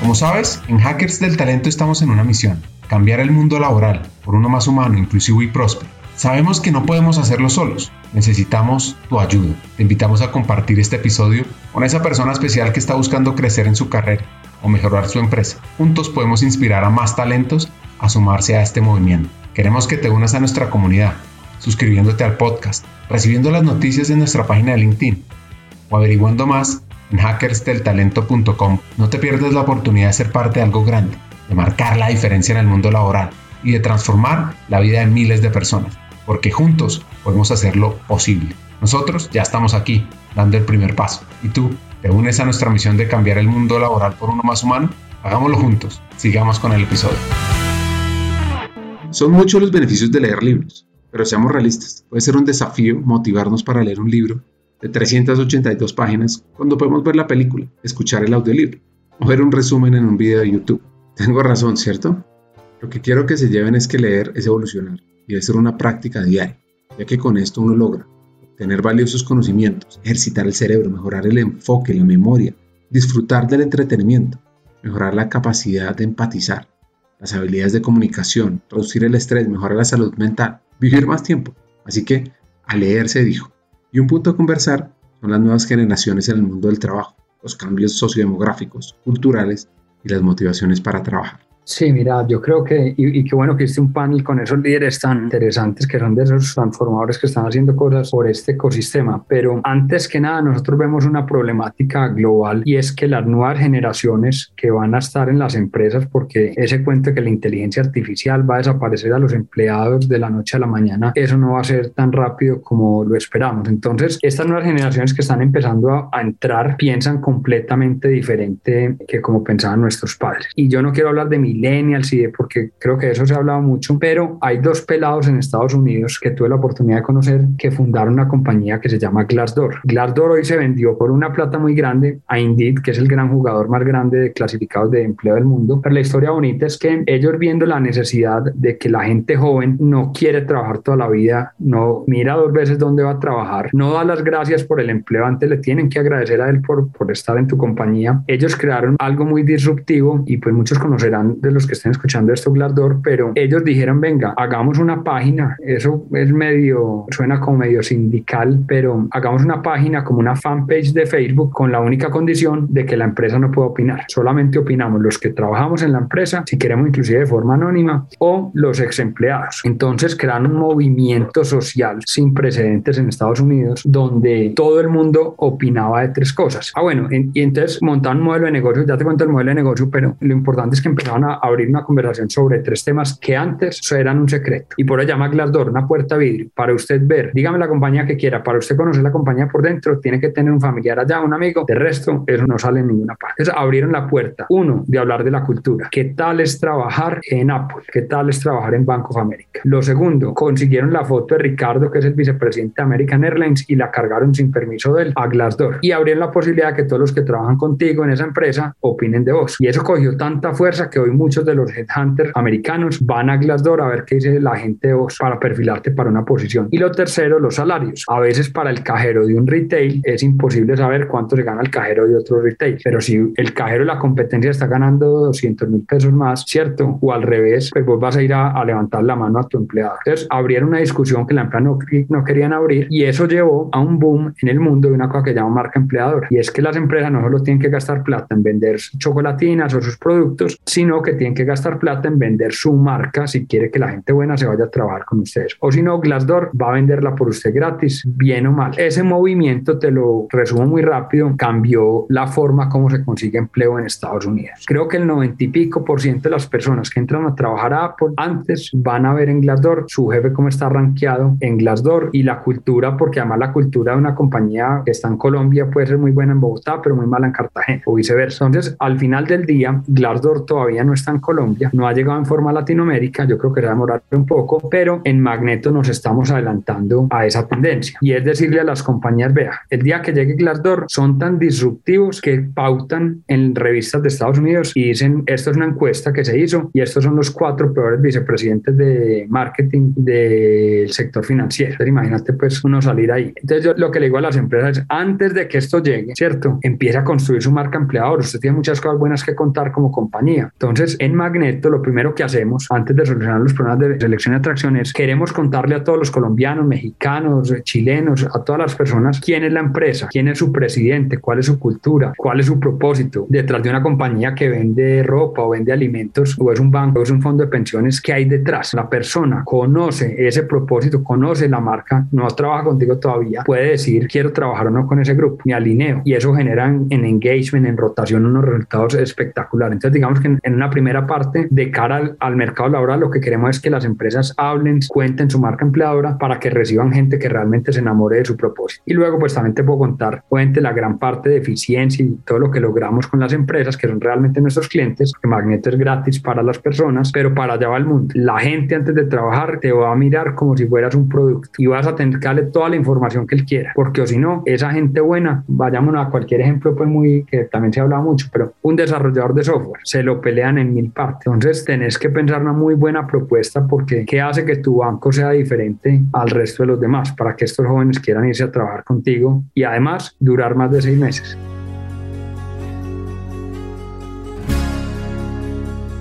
Como sabes, en Hackers del Talento estamos en una misión, cambiar el mundo laboral por uno más humano, inclusivo y próspero. Sabemos que no podemos hacerlo solos, necesitamos tu ayuda. Te invitamos a compartir este episodio con esa persona especial que está buscando crecer en su carrera o mejorar su empresa. Juntos podemos inspirar a más talentos a sumarse a este movimiento. Queremos que te unas a nuestra comunidad, suscribiéndote al podcast, recibiendo las noticias de nuestra página de LinkedIn o averiguando más en hackersdeltalento.com. No te pierdas la oportunidad de ser parte de algo grande, de marcar la diferencia en el mundo laboral y de transformar la vida de miles de personas, porque juntos podemos hacerlo posible. Nosotros ya estamos aquí, dando el primer paso. ¿Y tú? ¿Te unes a nuestra misión de cambiar el mundo laboral por uno más humano? Hagámoslo juntos. Sigamos con el episodio. Son muchos los beneficios de leer libros, pero seamos realistas. Puede ser un desafío motivarnos para leer un libro de 382 páginas cuando podemos ver la película, escuchar el audiolibro o ver un resumen en un video de YouTube. Tengo razón, ¿cierto? Lo que quiero que se lleven es que leer es evolucionar y debe ser una práctica diaria, ya que con esto uno logra tener valiosos conocimientos, ejercitar el cerebro, mejorar el enfoque, la memoria, disfrutar del entretenimiento, mejorar la capacidad de empatizar, las habilidades de comunicación, reducir el estrés, mejorar la salud mental, vivir más tiempo. Así que a leer se dijo. Y un punto a conversar son las nuevas generaciones en el mundo del trabajo, los cambios sociodemográficos, culturales y las motivaciones para trabajar. Sí, mira, yo creo que, y, qué bueno que hiciste un panel con esos líderes tan interesantes que son de esos transformadores que están haciendo cosas por este ecosistema. Pero antes que nada, nosotros vemos una problemática global y es que las nuevas generaciones que van a estar en las empresas, porque ese cuento de que la inteligencia artificial va a desaparecer a los empleados de la noche a la mañana, eso no va a ser tan rápido como lo esperamos. Entonces, estas nuevas generaciones que están empezando a, a entrar piensan completamente diferente que como pensaban nuestros padres. Y yo no quiero hablar de mi millennials y porque creo que de eso se ha hablado mucho, pero hay dos pelados en Estados Unidos que tuve la oportunidad de conocer que fundaron una compañía que se llama Glassdoor. Glassdoor hoy se vendió por una plata muy grande a Indeed, que es el gran jugador más grande de clasificados de empleo del mundo, pero la historia bonita es que ellos viendo la necesidad de que la gente joven no quiere trabajar toda la vida, no mira dos veces dónde va a trabajar, no da las gracias por el empleo, antes le tienen que agradecer a él por, por estar en tu compañía. Ellos crearon algo muy disruptivo y pues muchos conocerán de los que estén escuchando esto, Glardor, pero ellos dijeron, venga, hagamos una página, eso es medio, suena como medio sindical, pero hagamos una página como una fanpage de Facebook con la única condición de que la empresa no pueda opinar. Solamente opinamos los que trabajamos en la empresa, si queremos inclusive de forma anónima, o los ex empleados. Entonces crearon un movimiento social sin precedentes en Estados Unidos donde todo el mundo opinaba de tres cosas. Ah, bueno, y entonces montaron un modelo de negocio, ya te cuento el modelo de negocio, pero lo importante es que empezaron a abrir una conversación sobre tres temas que antes eran un secreto. Y por eso llama Glassdoor, una puerta vidrio, para usted ver, dígame la compañía que quiera, para usted conocer la compañía por dentro, tiene que tener un familiar allá, un amigo, de resto, eso no sale en ninguna parte. Entonces abrieron la puerta, uno, de hablar de la cultura. ¿Qué tal es trabajar en Apple? ¿Qué tal es trabajar en Bank of America? Lo segundo, consiguieron la foto de Ricardo, que es el vicepresidente de American Airlines, y la cargaron sin permiso de él a Glassdoor. Y abrieron la posibilidad de que todos los que trabajan contigo en esa empresa opinen de vos. Y eso cogió tanta fuerza que hoy muchos de los headhunters americanos van a Glassdoor a ver qué dice la gente de vos para perfilarte para una posición. Y lo tercero, los salarios. A veces para el cajero de un retail es imposible saber cuánto se gana el cajero de otro retail, pero si el cajero de la competencia está ganando 200 mil pesos más, ¿cierto? O al revés, pues vos vas a ir a, levantar la mano a tu empleado. Entonces, abrieron una discusión que la empresa no, no querían abrir y eso llevó a un boom en el mundo de una cosa que llama marca empleadora. Y es que las empresas no solo tienen que gastar plata en vender chocolatinas o sus productos, sino que tienen que gastar plata en vender su marca si quiere que la gente buena se vaya a trabajar con ustedes. O si no, Glassdoor va a venderla por usted gratis, bien o mal. Ese movimiento, te lo resumo muy rápido, cambió la forma como se consigue empleo en Estados Unidos. Creo que el 90 y pico por ciento de las personas que entran a trabajar a Apple antes van a ver en Glassdoor su jefe cómo está rankeado en Glassdoor y la cultura, porque además la cultura de una compañía que está en Colombia puede ser muy buena en Bogotá, pero muy mala en Cartagena o viceversa. Entonces, al final del día, Glassdoor todavía no está en Colombia, no ha llegado en forma a Latinoamérica, yo creo que va a demorar un poco, pero en Magneto nos estamos adelantando a esa tendencia. Y es decirle a las compañías, vea, el día que llegue Glassdoor son tan disruptivos que pautan en revistas de Estados Unidos y dicen, esto es una encuesta que se hizo y estos son los cuatro peores vicepresidentes de marketing del sector financiero. Entonces, imagínate pues uno salir ahí. Entonces yo lo que le digo a las empresas es, antes de que esto llegue, ¿cierto? Empieza a construir su marca empleador. Usted tiene muchas cosas buenas que contar como compañía. Entonces, en Magneto, lo primero que hacemos antes de solucionar los problemas de selección y atracción es, queremos contarle a todos los colombianos, mexicanos, chilenos, a todas las personas quién es la empresa, quién es su presidente, cuál es su cultura, cuál es su propósito detrás de una compañía que vende ropa o vende alimentos o es un banco o es un fondo de pensiones, ¿qué hay detrás? La persona conoce ese propósito, conoce la marca, no trabaja contigo todavía, puede decir quiero trabajar o no con ese grupo, me alineo y eso genera en, engagement, en rotación unos resultados espectaculares. Entonces digamos que en, una primera parte de cara al, mercado laboral lo que queremos es que las empresas hablen, cuenten su marca empleadora para que reciban gente que realmente se enamore de su propósito. Y luego pues también te puedo contar, cuente la gran parte de eficiencia y todo lo que logramos con las empresas que son realmente nuestros clientes, que Magneto es gratis para las personas, pero para allá va el mundo. La gente antes de trabajar te va a mirar como si fueras un producto y vas a tener que darle toda la información que él quiera, porque o si no, esa gente buena, vayamos a cualquier ejemplo, pues muy, que también se habla mucho, pero un desarrollador de software, se lo pelean en mil partes. Entonces tenés que pensar una muy buena propuesta porque ¿qué hace que tu banco sea diferente al resto de los demás para que estos jóvenes quieran irse a trabajar contigo y además durar más de seis meses?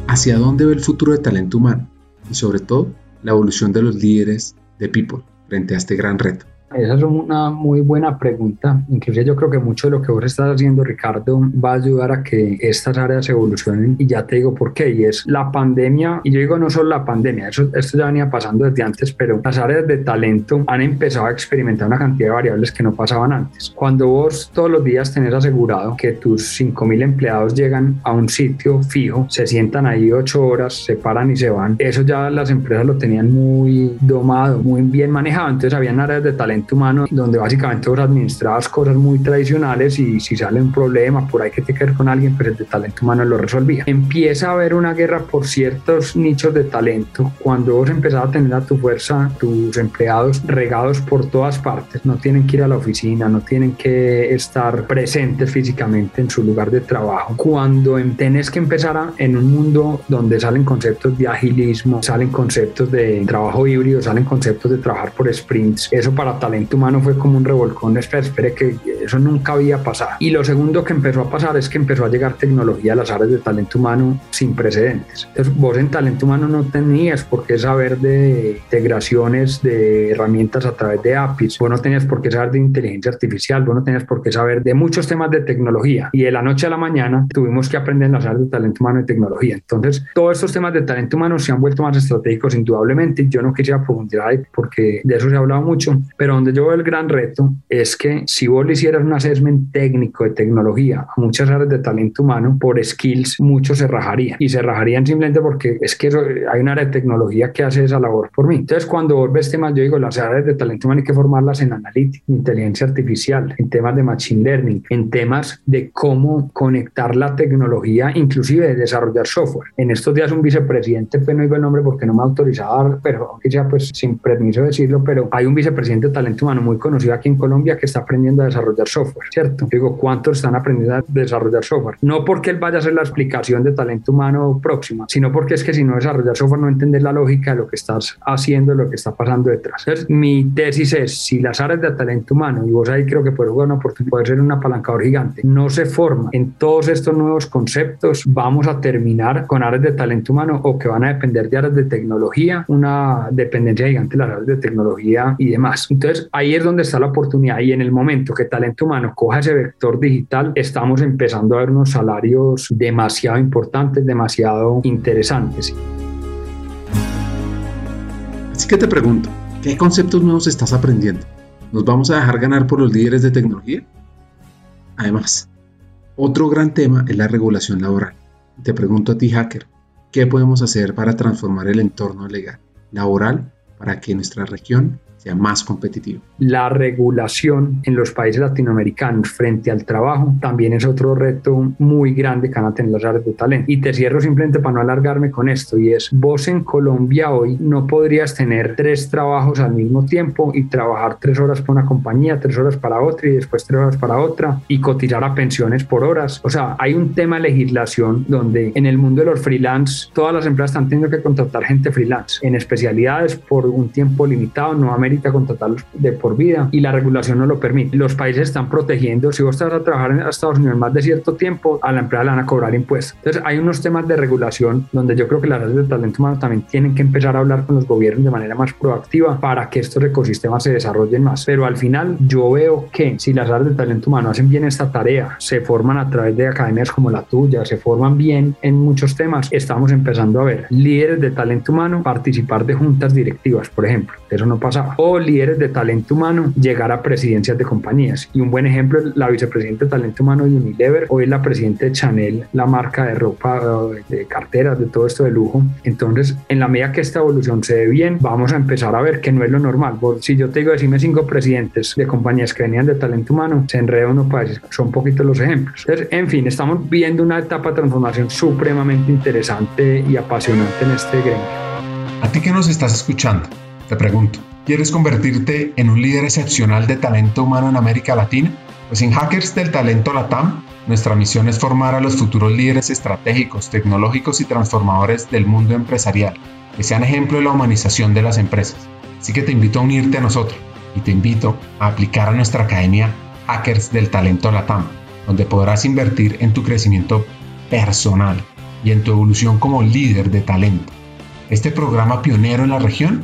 ¿Hacia dónde ve el futuro de talento humano? Y sobre todo, la evolución de los líderes de People frente a este gran reto. Esa es una muy buena pregunta. Incluso yo creo que mucho de lo que vos estás haciendo, Ricardo, va a ayudar a que estas áreas evolucionen. Y ya te digo por qué. Y es la pandemia. Y yo digo no solo la pandemia, eso, esto ya venía pasando desde antes, pero las áreas de talento han empezado a experimentar una cantidad de variables que no pasaban antes. Cuando vos todos los días tenés asegurado que tus 5.000 empleados llegan a un sitio fijo, se sientan ahí ocho horas, se paran y se van, eso ya las empresas lo tenían muy domado, muy bien manejado. Entonces habían áreas de talento humano, donde básicamente vos administrabas cosas muy tradicionales y si sale un problema por ahí que te quedar con alguien, pues el de talento humano lo resolvía. Empieza a haber una guerra por ciertos nichos de talento. Cuando vos empezás a tener a tu fuerza, tus empleados regados por todas partes, no tienen que ir a la oficina, no tienen que estar presentes físicamente en su lugar de trabajo. Cuando em, tenés que empezar a, en un mundo donde salen conceptos de agilismo, salen conceptos de trabajo híbrido, salen conceptos de trabajar por sprints, eso para talento talento humano fue como un revolcón, espera, espere que eso nunca había pasado. Y lo segundo que empezó a pasar es que empezó a llegar tecnología a las áreas de talento humano sin precedentes. Entonces vos en talento humano no tenías por qué saber de integraciones de herramientas a través de APIs, vos no tenías por qué saber de inteligencia artificial, vos no tenías por qué saber de muchos temas de tecnología. Y de la noche a la mañana tuvimos que aprender en las áreas de talento humano y tecnología. Entonces todos estos temas de talento humano se han vuelto más estratégicos indudablemente. Yo no quisiera profundizar porque de eso se ha hablado mucho, pero donde yo veo el gran reto es que si vos le hicieras un assessment técnico de tecnología a muchas áreas de talento humano, por skills muchos se rajarían. Y se rajarían simplemente porque es que hay un área de tecnología que hace esa labor por mí. Entonces, cuando vos ves temas, yo digo, las áreas de talento humano hay que formarlas en analítica, inteligencia artificial, en temas de machine learning, en temas de cómo conectar la tecnología, inclusive de desarrollar software. En estos días un vicepresidente, pues no digo el nombre porque no me autorizaba, pero aunque sea pues sin permiso decirlo, pero hay un vicepresidente de talento talento humano muy conocido aquí en Colombia que está aprendiendo a desarrollar software, ¿cierto? digo, ¿cuántos están aprendiendo a desarrollar software? No porque él vaya a ser la explicación de talento humano próxima, sino porque es que si no desarrollar software no entender la lógica de lo que estás haciendo, lo que está pasando detrás. Entonces, mi tesis es, si las áreas de talento humano, y vos ahí creo que puede jugar una oportunidad, puede ser un apalancador gigante, no se forma en todos estos nuevos conceptos, vamos a terminar con áreas de talento humano o que van a depender de áreas de tecnología, una dependencia gigante de las áreas de tecnología y demás. Entonces, ahí es donde está la oportunidad y en el momento que talento humano coja ese vector digital, estamos empezando a ver unos salarios demasiado importantes, demasiado interesantes. Así que te pregunto, ¿qué conceptos nuevos estás aprendiendo? ¿Nos vamos a dejar ganar por los líderes de tecnología? Además, otro gran tema es la regulación laboral. Te pregunto a ti, hacker, ¿qué podemos hacer para transformar el entorno legal laboral para que nuestra región sea más competitivo. La regulación en los países latinoamericanos frente al trabajo también es otro reto muy grande que van a tener las áreas de talento. Y te cierro simplemente para no alargarme con esto y es, vos en Colombia hoy no podrías tener tres trabajos al mismo tiempo y trabajar tres horas para una compañía, tres horas para otra y después tres horas para otra y cotizar a pensiones por horas. O sea, hay un tema de legislación donde en el mundo de los freelance todas las empresas están teniendo que contratar gente freelance en especialidades por un tiempo limitado, nuevamente contratarlos de por vida y la regulación no lo permite. Los países están protegiendo, si vos estás a trabajar en Estados Unidos más de cierto tiempo, a la empresa le van a cobrar impuestos. Entonces hay unos temas de regulación donde yo creo que las áreas de talento humano también tienen que empezar a hablar con los gobiernos de manera más proactiva para que estos ecosistemas se desarrollen más. Pero al final yo veo que si las áreas de talento humano hacen bien esta tarea, se forman a través de academias como la tuya, se forman bien en muchos temas, estamos empezando a ver líderes de talento humano participar de juntas directivas, por ejemplo. Eso no pasaba o líderes de talento humano llegar a presidencias de compañías. Y un buen ejemplo es la vicepresidenta de talento humano de Unilever, hoy es la presidenta de Chanel, la marca de ropa, de carteras, de todo esto de lujo. Entonces, en la medida que esta evolución se ve bien, vamos a empezar a ver que no es lo normal. si yo te digo, decime cinco presidentes de compañías que venían de talento humano, se enreda uno para decir, son poquitos los ejemplos. Entonces, en fin, estamos viendo una etapa de transformación supremamente interesante y apasionante en este gremio. A ti que nos estás escuchando, te pregunto, ¿Quieres convertirte en un líder excepcional de talento humano en América Latina? Pues en Hackers del Talento Latam, nuestra misión es formar a los futuros líderes estratégicos, tecnológicos y transformadores del mundo empresarial, que sean ejemplo de la humanización de las empresas. Así que te invito a unirte a nosotros y te invito a aplicar a nuestra academia Hackers del Talento Latam, donde podrás invertir en tu crecimiento personal y en tu evolución como líder de talento. Este programa pionero en la región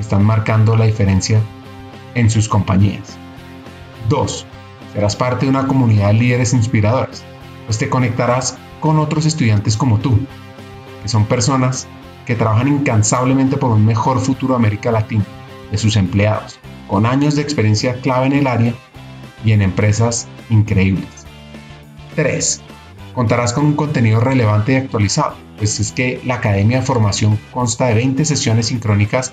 están marcando la diferencia en sus compañías. 2. Serás parte de una comunidad de líderes inspiradores, pues te conectarás con otros estudiantes como tú, que son personas que trabajan incansablemente por un mejor futuro de América Latina, de sus empleados, con años de experiencia clave en el área y en empresas increíbles. 3. Contarás con un contenido relevante y actualizado, pues es que la Academia de Formación consta de 20 sesiones sincrónicas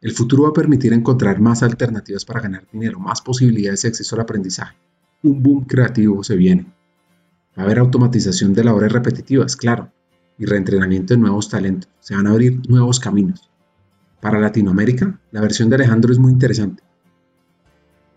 El futuro va a permitir encontrar más alternativas para ganar dinero, más posibilidades de acceso al aprendizaje. un boom creativo se viene. Va a haber automatización de labores repetitivas, claro, y reentrenamiento de nuevos talentos. Se van a abrir nuevos caminos. Para Latinoamérica, la versión de Alejandro es muy interesante.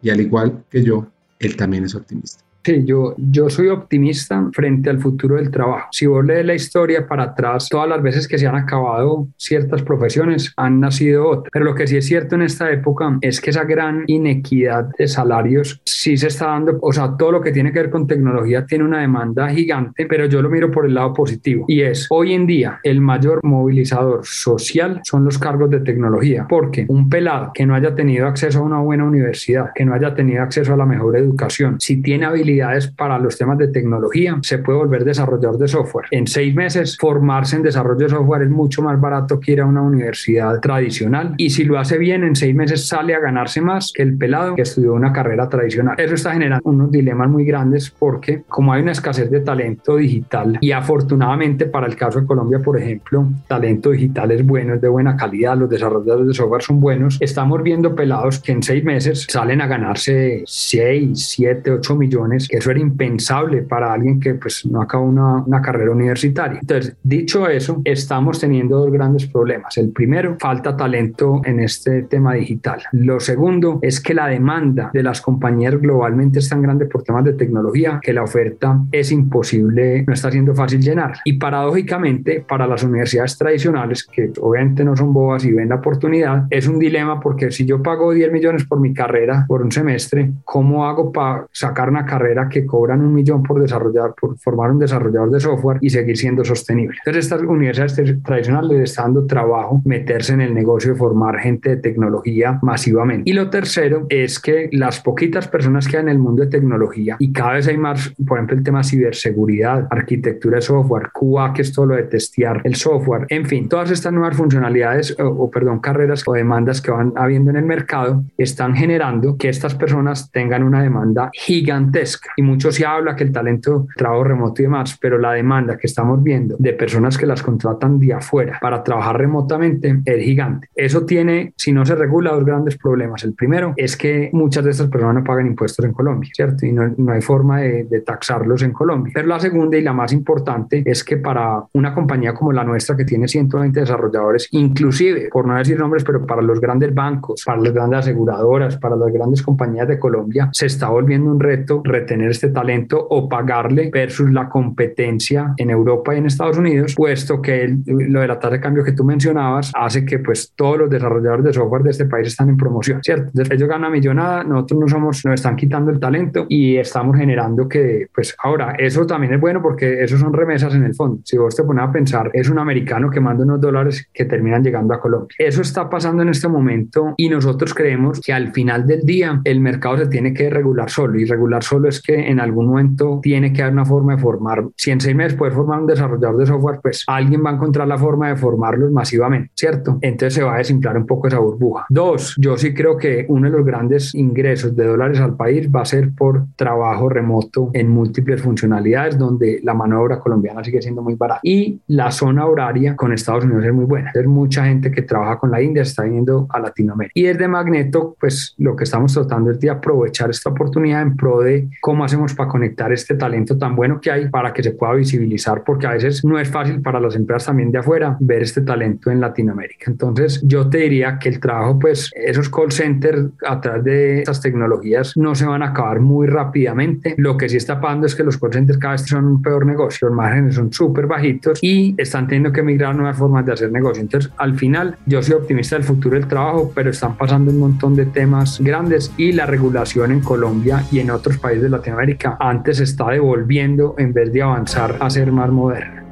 Y al igual que yo, él también es optimista. Sí, yo, yo soy optimista frente al futuro del trabajo. Si vos lees la historia para atrás, todas las veces que se han acabado ciertas profesiones han nacido otras. Pero lo que sí es cierto en esta época es que esa gran inequidad de salarios sí se está dando. O sea, todo lo que tiene que ver con tecnología tiene una demanda gigante, pero yo lo miro por el lado positivo. Y es, hoy en día, el mayor movilizador social son los cargos de tecnología. Porque un pelado que no haya tenido acceso a una buena universidad, que no haya tenido acceso a la mejor educación, si tiene habilidad para los temas de tecnología, se puede volver desarrollador de software. En seis meses, formarse en desarrollo de software es mucho más barato que ir a una universidad tradicional y si lo hace bien, en seis meses sale a ganarse más que el pelado que estudió una carrera tradicional. Eso está generando unos dilemas muy grandes porque como hay una escasez de talento digital y afortunadamente para el caso de Colombia, por ejemplo, talento digital es bueno, es de buena calidad, los desarrolladores de software son buenos, estamos viendo pelados que en seis meses salen a ganarse 6, 7, 8 millones que eso era impensable para alguien que pues no acabó una, una carrera universitaria. Entonces, dicho eso, estamos teniendo dos grandes problemas. El primero, falta talento en este tema digital. Lo segundo es que la demanda de las compañías globalmente es tan grande por temas de tecnología que la oferta es imposible, no está siendo fácil llenar. Y paradójicamente, para las universidades tradicionales, que obviamente no son bobas y ven la oportunidad, es un dilema porque si yo pago 10 millones por mi carrera por un semestre, ¿cómo hago para sacar una carrera que cobran un millón por desarrollar, por formar un desarrollador de software y seguir siendo sostenible. Entonces, estas universidades tradicionales les está dando trabajo meterse en el negocio de formar gente de tecnología masivamente. Y lo tercero es que las poquitas personas que hay en el mundo de tecnología y cada vez hay más, por ejemplo, el tema ciberseguridad, arquitectura de software, QA, que es todo lo de testear el software, en fin, todas estas nuevas funcionalidades o, o perdón, carreras o demandas que van habiendo en el mercado están generando que estas personas tengan una demanda gigantesca y mucho se habla que el talento, trabajo remoto y demás, pero la demanda que estamos viendo de personas que las contratan de afuera para trabajar remotamente es gigante. Eso tiene, si no se regula, dos grandes problemas. El primero es que muchas de estas personas no pagan impuestos en Colombia, ¿cierto? Y no, no hay forma de, de taxarlos en Colombia. Pero la segunda y la más importante es que para una compañía como la nuestra que tiene 120 desarrolladores, inclusive, por no decir nombres, pero para los grandes bancos, para las grandes aseguradoras, para las grandes compañías de Colombia, se está volviendo un reto retener tener este talento o pagarle versus la competencia en Europa y en Estados Unidos, puesto que lo de la tasa de cambio que tú mencionabas hace que pues todos los desarrolladores de software de este país están en promoción, ¿cierto? Entonces ellos ganan millonada, nosotros no somos, nos están quitando el talento y estamos generando que pues ahora eso también es bueno porque eso son remesas en el fondo. Si vos te pones a pensar, es un americano que manda unos dólares que terminan llegando a Colombia. Eso está pasando en este momento y nosotros creemos que al final del día el mercado se tiene que regular solo y regular solo es que en algún momento tiene que haber una forma de formar. Si en seis meses puedes formar un desarrollador de software, pues alguien va a encontrar la forma de formarlos masivamente, ¿cierto? Entonces se va a desinflar un poco esa burbuja. Dos, yo sí creo que uno de los grandes ingresos de dólares al país va a ser por trabajo remoto en múltiples funcionalidades, donde la mano de obra colombiana sigue siendo muy barata. Y la zona horaria con Estados Unidos es muy buena. Es mucha gente que trabaja con la India está viniendo a Latinoamérica. Y desde Magneto, pues lo que estamos tratando es de aprovechar esta oportunidad en pro de cómo hacemos para conectar este talento tan bueno que hay para que se pueda visibilizar, porque a veces no es fácil para las empresas también de afuera ver este talento en Latinoamérica. Entonces, yo te diría que el trabajo, pues esos call centers a través de estas tecnologías no se van a acabar muy rápidamente. Lo que sí está pasando es que los call centers cada vez son un peor negocio, los márgenes son súper bajitos y están teniendo que migrar nuevas formas de hacer negocio. Entonces, al final, yo soy optimista del futuro del trabajo, pero están pasando un montón de temas grandes y la regulación en Colombia y en otros países de Latinoamérica antes está devolviendo en vez de avanzar a ser más moderna.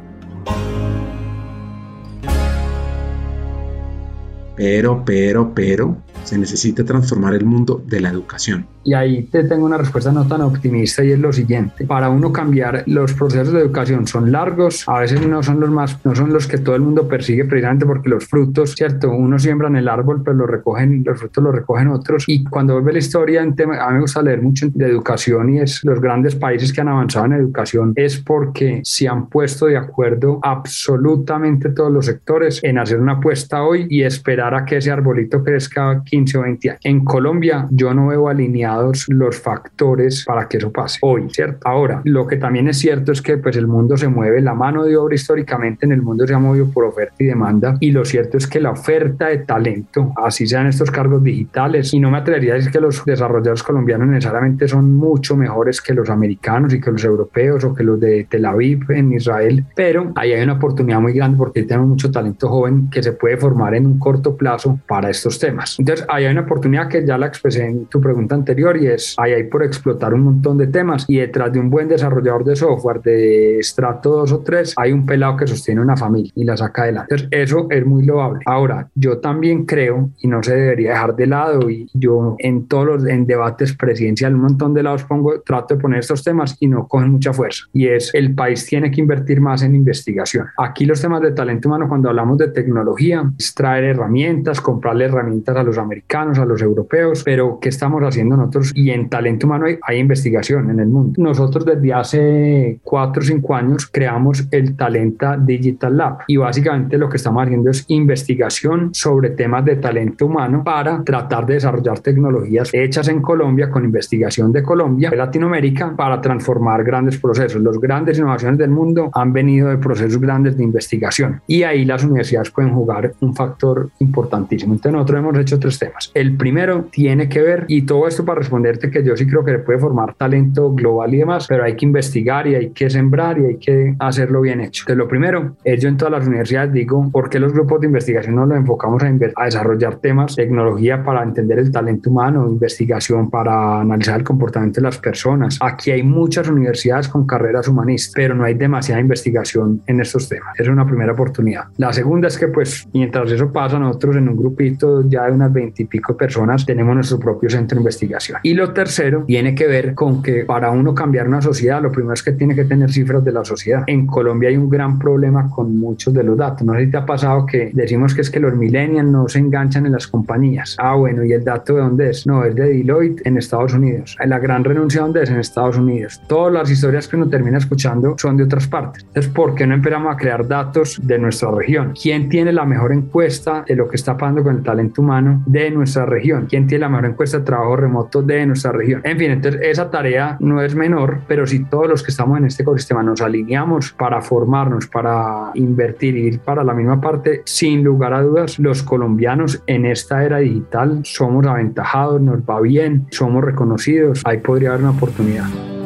Pero, pero, pero, se necesita transformar el mundo de la educación. Y ahí te tengo una respuesta no tan optimista y es lo siguiente. Para uno cambiar, los procesos de educación son largos, a veces no son los más, no son los que todo el mundo persigue precisamente porque los frutos, ¿cierto? Uno siembra en el árbol, pero lo recogen, los frutos los recogen otros. Y cuando vuelve la historia, en tema, a mí me gusta leer mucho de educación y es los grandes países que han avanzado en educación es porque se han puesto de acuerdo absolutamente todos los sectores en hacer una apuesta hoy y esperar a que ese arbolito crezca 15 15 o 20 años. En Colombia yo no veo alineados los factores para que eso pase hoy, ¿cierto? Ahora, lo que también es cierto es que pues el mundo se mueve, la mano de obra históricamente en el mundo se ha movido por oferta y demanda y lo cierto es que la oferta de talento, así sean estos cargos digitales, y no me atrevería a decir que los desarrolladores colombianos necesariamente son mucho mejores que los americanos y que los europeos o que los de Tel Aviv en Israel, pero ahí hay una oportunidad muy grande porque tenemos mucho talento joven que se puede formar en un corto plazo para estos temas. Entonces, ahí hay una oportunidad que ya la expresé en tu pregunta anterior y es, ahí hay por explotar un montón de temas y detrás de un buen desarrollador de software de estrato 2 o 3 hay un pelado que sostiene una familia y la saca adelante. Entonces, eso es muy loable. Ahora, yo también creo y no se debería dejar de lado y yo en todos los en debates presidenciales un montón de lados pongo trato de poner estos temas y no cogen mucha fuerza y es el país tiene que invertir más en investigación. Aquí los temas de talento humano cuando hablamos de tecnología es traer herramientas, comprarle herramientas a los americanos, a los europeos, pero ¿qué estamos haciendo nosotros? Y en talento humano hay, hay investigación en el mundo. Nosotros desde hace cuatro o cinco años creamos el Talenta Digital Lab y básicamente lo que estamos haciendo es investigación sobre temas de talento humano para tratar de desarrollar tecnologías hechas en Colombia con investigación de Colombia, de Latinoamérica, para transformar grandes procesos. Los grandes innovaciones del mundo han venido de procesos grandes de investigación y ahí las universidades pueden jugar un factor importantísimo. Entonces nosotros hemos hecho tres temas. El primero tiene que ver, y todo esto para responderte que yo sí creo que puede formar talento global y demás, pero hay que investigar y hay que sembrar y hay que hacerlo bien hecho. Entonces lo primero es yo en todas las universidades digo, ¿por qué los grupos de investigación no lo enfocamos a, a desarrollar temas, tecnología para entender el talento humano, investigación para analizar el comportamiento de las personas? Aquí hay muchas universidades con carreras humanistas, pero no hay demasiada investigación en estos temas. Es una primera oportunidad. La segunda es que pues mientras eso pasa, nosotros en un grupito ya de unas veintipico personas tenemos nuestro propio centro de investigación. Y lo tercero tiene que ver con que para uno cambiar una sociedad, lo primero es que tiene que tener cifras de la sociedad. En Colombia hay un gran problema con muchos de los datos. No sé si te ha pasado que decimos que es que los millennials no se enganchan en las compañías. Ah, bueno, ¿y el dato de dónde es? No, es de Deloitte en Estados Unidos. La gran renuncia, ¿dónde es? En Estados Unidos. Todas las historias que uno termina escuchando son de otras partes. Entonces, ¿por qué no empezamos a crear datos de nuestra región? ¿Quién tiene la mejor encuesta de lo que está pasando con el talento humano de nuestra región? ¿Quién tiene la mejor encuesta de trabajo remoto de nuestra región? En fin, entonces esa tarea no es menor, pero si todos los que estamos en este ecosistema nos alineamos para formarnos, para invertir y ir para la misma parte, sin lugar a dudas, los colombianos en esta era digital somos aventajados, nos va bien, somos reconocidos, ahí podría haber una oportunidad.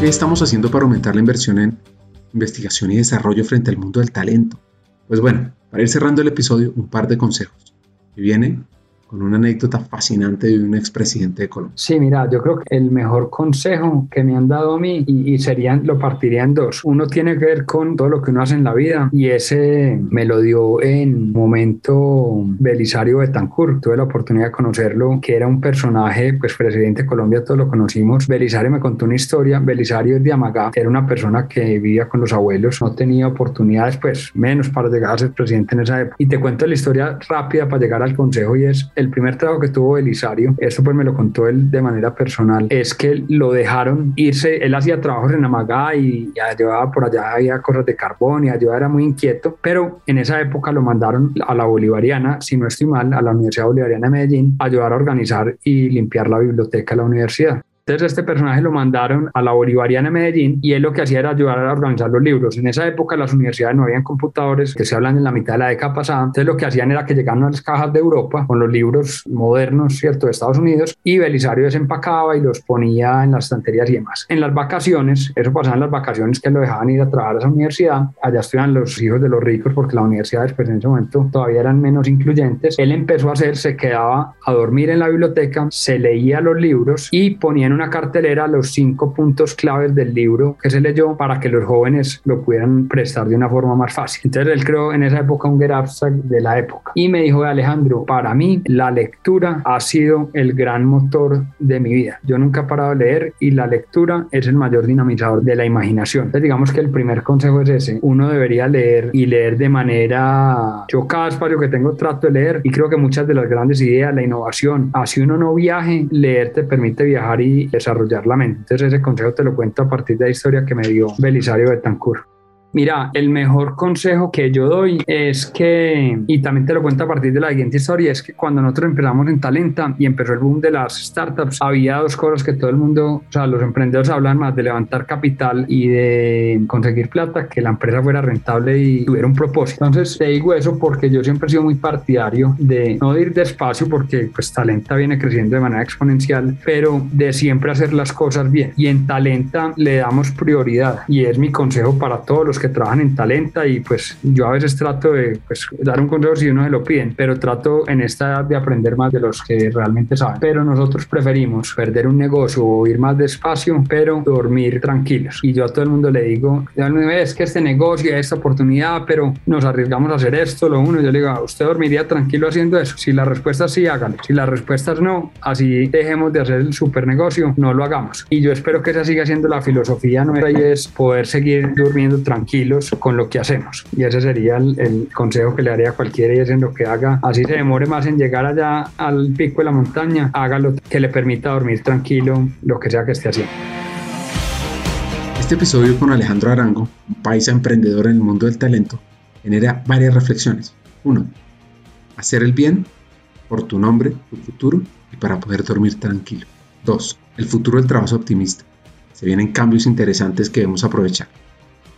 ¿Qué estamos haciendo para aumentar la inversión en investigación y desarrollo frente al mundo del talento? Pues bueno, para ir cerrando el episodio, un par de consejos. Y viene con una anécdota fascinante de un expresidente de Colombia. Sí, mira, yo creo que el mejor consejo que me han dado a mí, y, serían, lo partiría en dos. Uno tiene que ver con todo lo que uno hace en la vida, y ese me lo dio en momento Belisario Betancourt. Tuve la oportunidad de conocerlo, que era un personaje, pues presidente de Colombia, todos lo conocimos. Belisario me contó una historia. Belisario es de Amagá, era una persona que vivía con los abuelos, no tenía oportunidades, pues menos para llegar a ser presidente en esa época. Y te cuento la historia rápida para llegar al consejo, y es el primer trabajo que tuvo Belisario, eso pues me lo contó él de manera personal, es que lo dejaron irse, él hacía trabajos en Amagá y llevaba por allá, había cosas de carbón y yo era muy inquieto, pero en esa época lo mandaron a la Bolivariana, si no estoy mal, a la Universidad Bolivariana de Medellín, a ayudar a organizar y limpiar la biblioteca de la universidad. Entonces este personaje lo mandaron a la Bolivariana de Medellín y él lo que hacía era ayudar a organizar los libros. En esa época las universidades no habían computadores, que se hablan en la mitad de la década pasada. Entonces lo que hacían era que llegaban a las cajas de Europa con los libros modernos, ¿cierto?, de Estados Unidos y Belisario desempacaba y los ponía en las estanterías y demás. En las vacaciones, eso pasaba en las vacaciones que lo dejaban ir a trabajar a esa universidad, allá estudian los hijos de los ricos porque las universidades en ese momento todavía eran menos incluyentes. Él empezó a hacer, se quedaba a dormir en la biblioteca, se leía los libros y ponía en una cartelera los cinco puntos claves del libro que se leyó para que los jóvenes lo pudieran prestar de una forma más fácil. Entonces él creó en esa época un get abstract de la época y me dijo Alejandro, para mí la lectura ha sido el gran motor de mi vida. Yo nunca he parado de leer y la lectura es el mayor dinamizador de la imaginación. Entonces digamos que el primer consejo es ese, uno debería leer y leer de manera, yo cada espacio que tengo trato de leer y creo que muchas de las grandes ideas, la innovación, así uno no viaje, leer te permite viajar y desarrollar la mente. Entonces ese consejo te lo cuento a partir de la historia que me dio Belisario Betancourt. Mira, el mejor consejo que yo doy es que, y también te lo cuento a partir de la siguiente historia, es que cuando nosotros empezamos en Talenta y empezó el boom de las startups, había dos cosas que todo el mundo, o sea, los emprendedores hablan más de levantar capital y de conseguir plata, que la empresa fuera rentable y tuviera un propósito. Entonces, te digo eso porque yo siempre he sido muy partidario de no ir despacio porque pues Talenta viene creciendo de manera exponencial, pero de siempre hacer las cosas bien. Y en Talenta le damos prioridad y es mi consejo para todos los que trabajan en Talenta y pues yo a veces trato de pues, dar un consejo si uno se lo piden, pero trato en esta edad de aprender más de los que realmente saben. Pero nosotros preferimos perder un negocio o ir más despacio, pero dormir tranquilos. Y yo a todo el mundo le digo, es que este negocio, esta oportunidad, pero nos arriesgamos a hacer esto, lo uno, yo le digo, ¿usted dormiría tranquilo haciendo eso? Si la respuesta es sí, hágalo. Si la respuesta es no, así dejemos de hacer el super negocio, no lo hagamos. Y yo espero que esa siga siendo la filosofía nuestra y es poder seguir durmiendo tranquilos con lo que hacemos. Y ese sería el, consejo que le haría a cualquiera y es en lo que haga, así se demore más en llegar allá al pico de la montaña, hágalo que le permita dormir tranquilo, lo que sea que esté haciendo. Este episodio con Alejandro Arango, un paisa emprendedor en el mundo del talento, genera varias reflexiones. Uno, hacer el bien por tu nombre, tu futuro y para poder dormir tranquilo. 2. El futuro del trabajo optimista. Se vienen cambios interesantes que debemos aprovechar.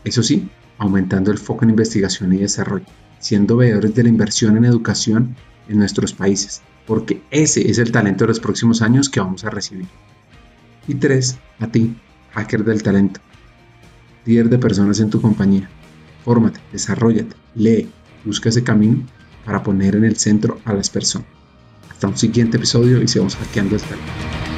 Eso sí, aumentando el foco en investigación y desarrollo, siendo veedores de la inversión en educación en nuestros países, porque ese es el talento de los próximos años que vamos a recibir. Y 3. A ti, hacker del talento. Líder de personas en tu compañía. Fórmate, desarrollate, lee, busca ese camino para poner en el centro a las personas. Hasta un siguiente episodio y sigamos hackeando el talento.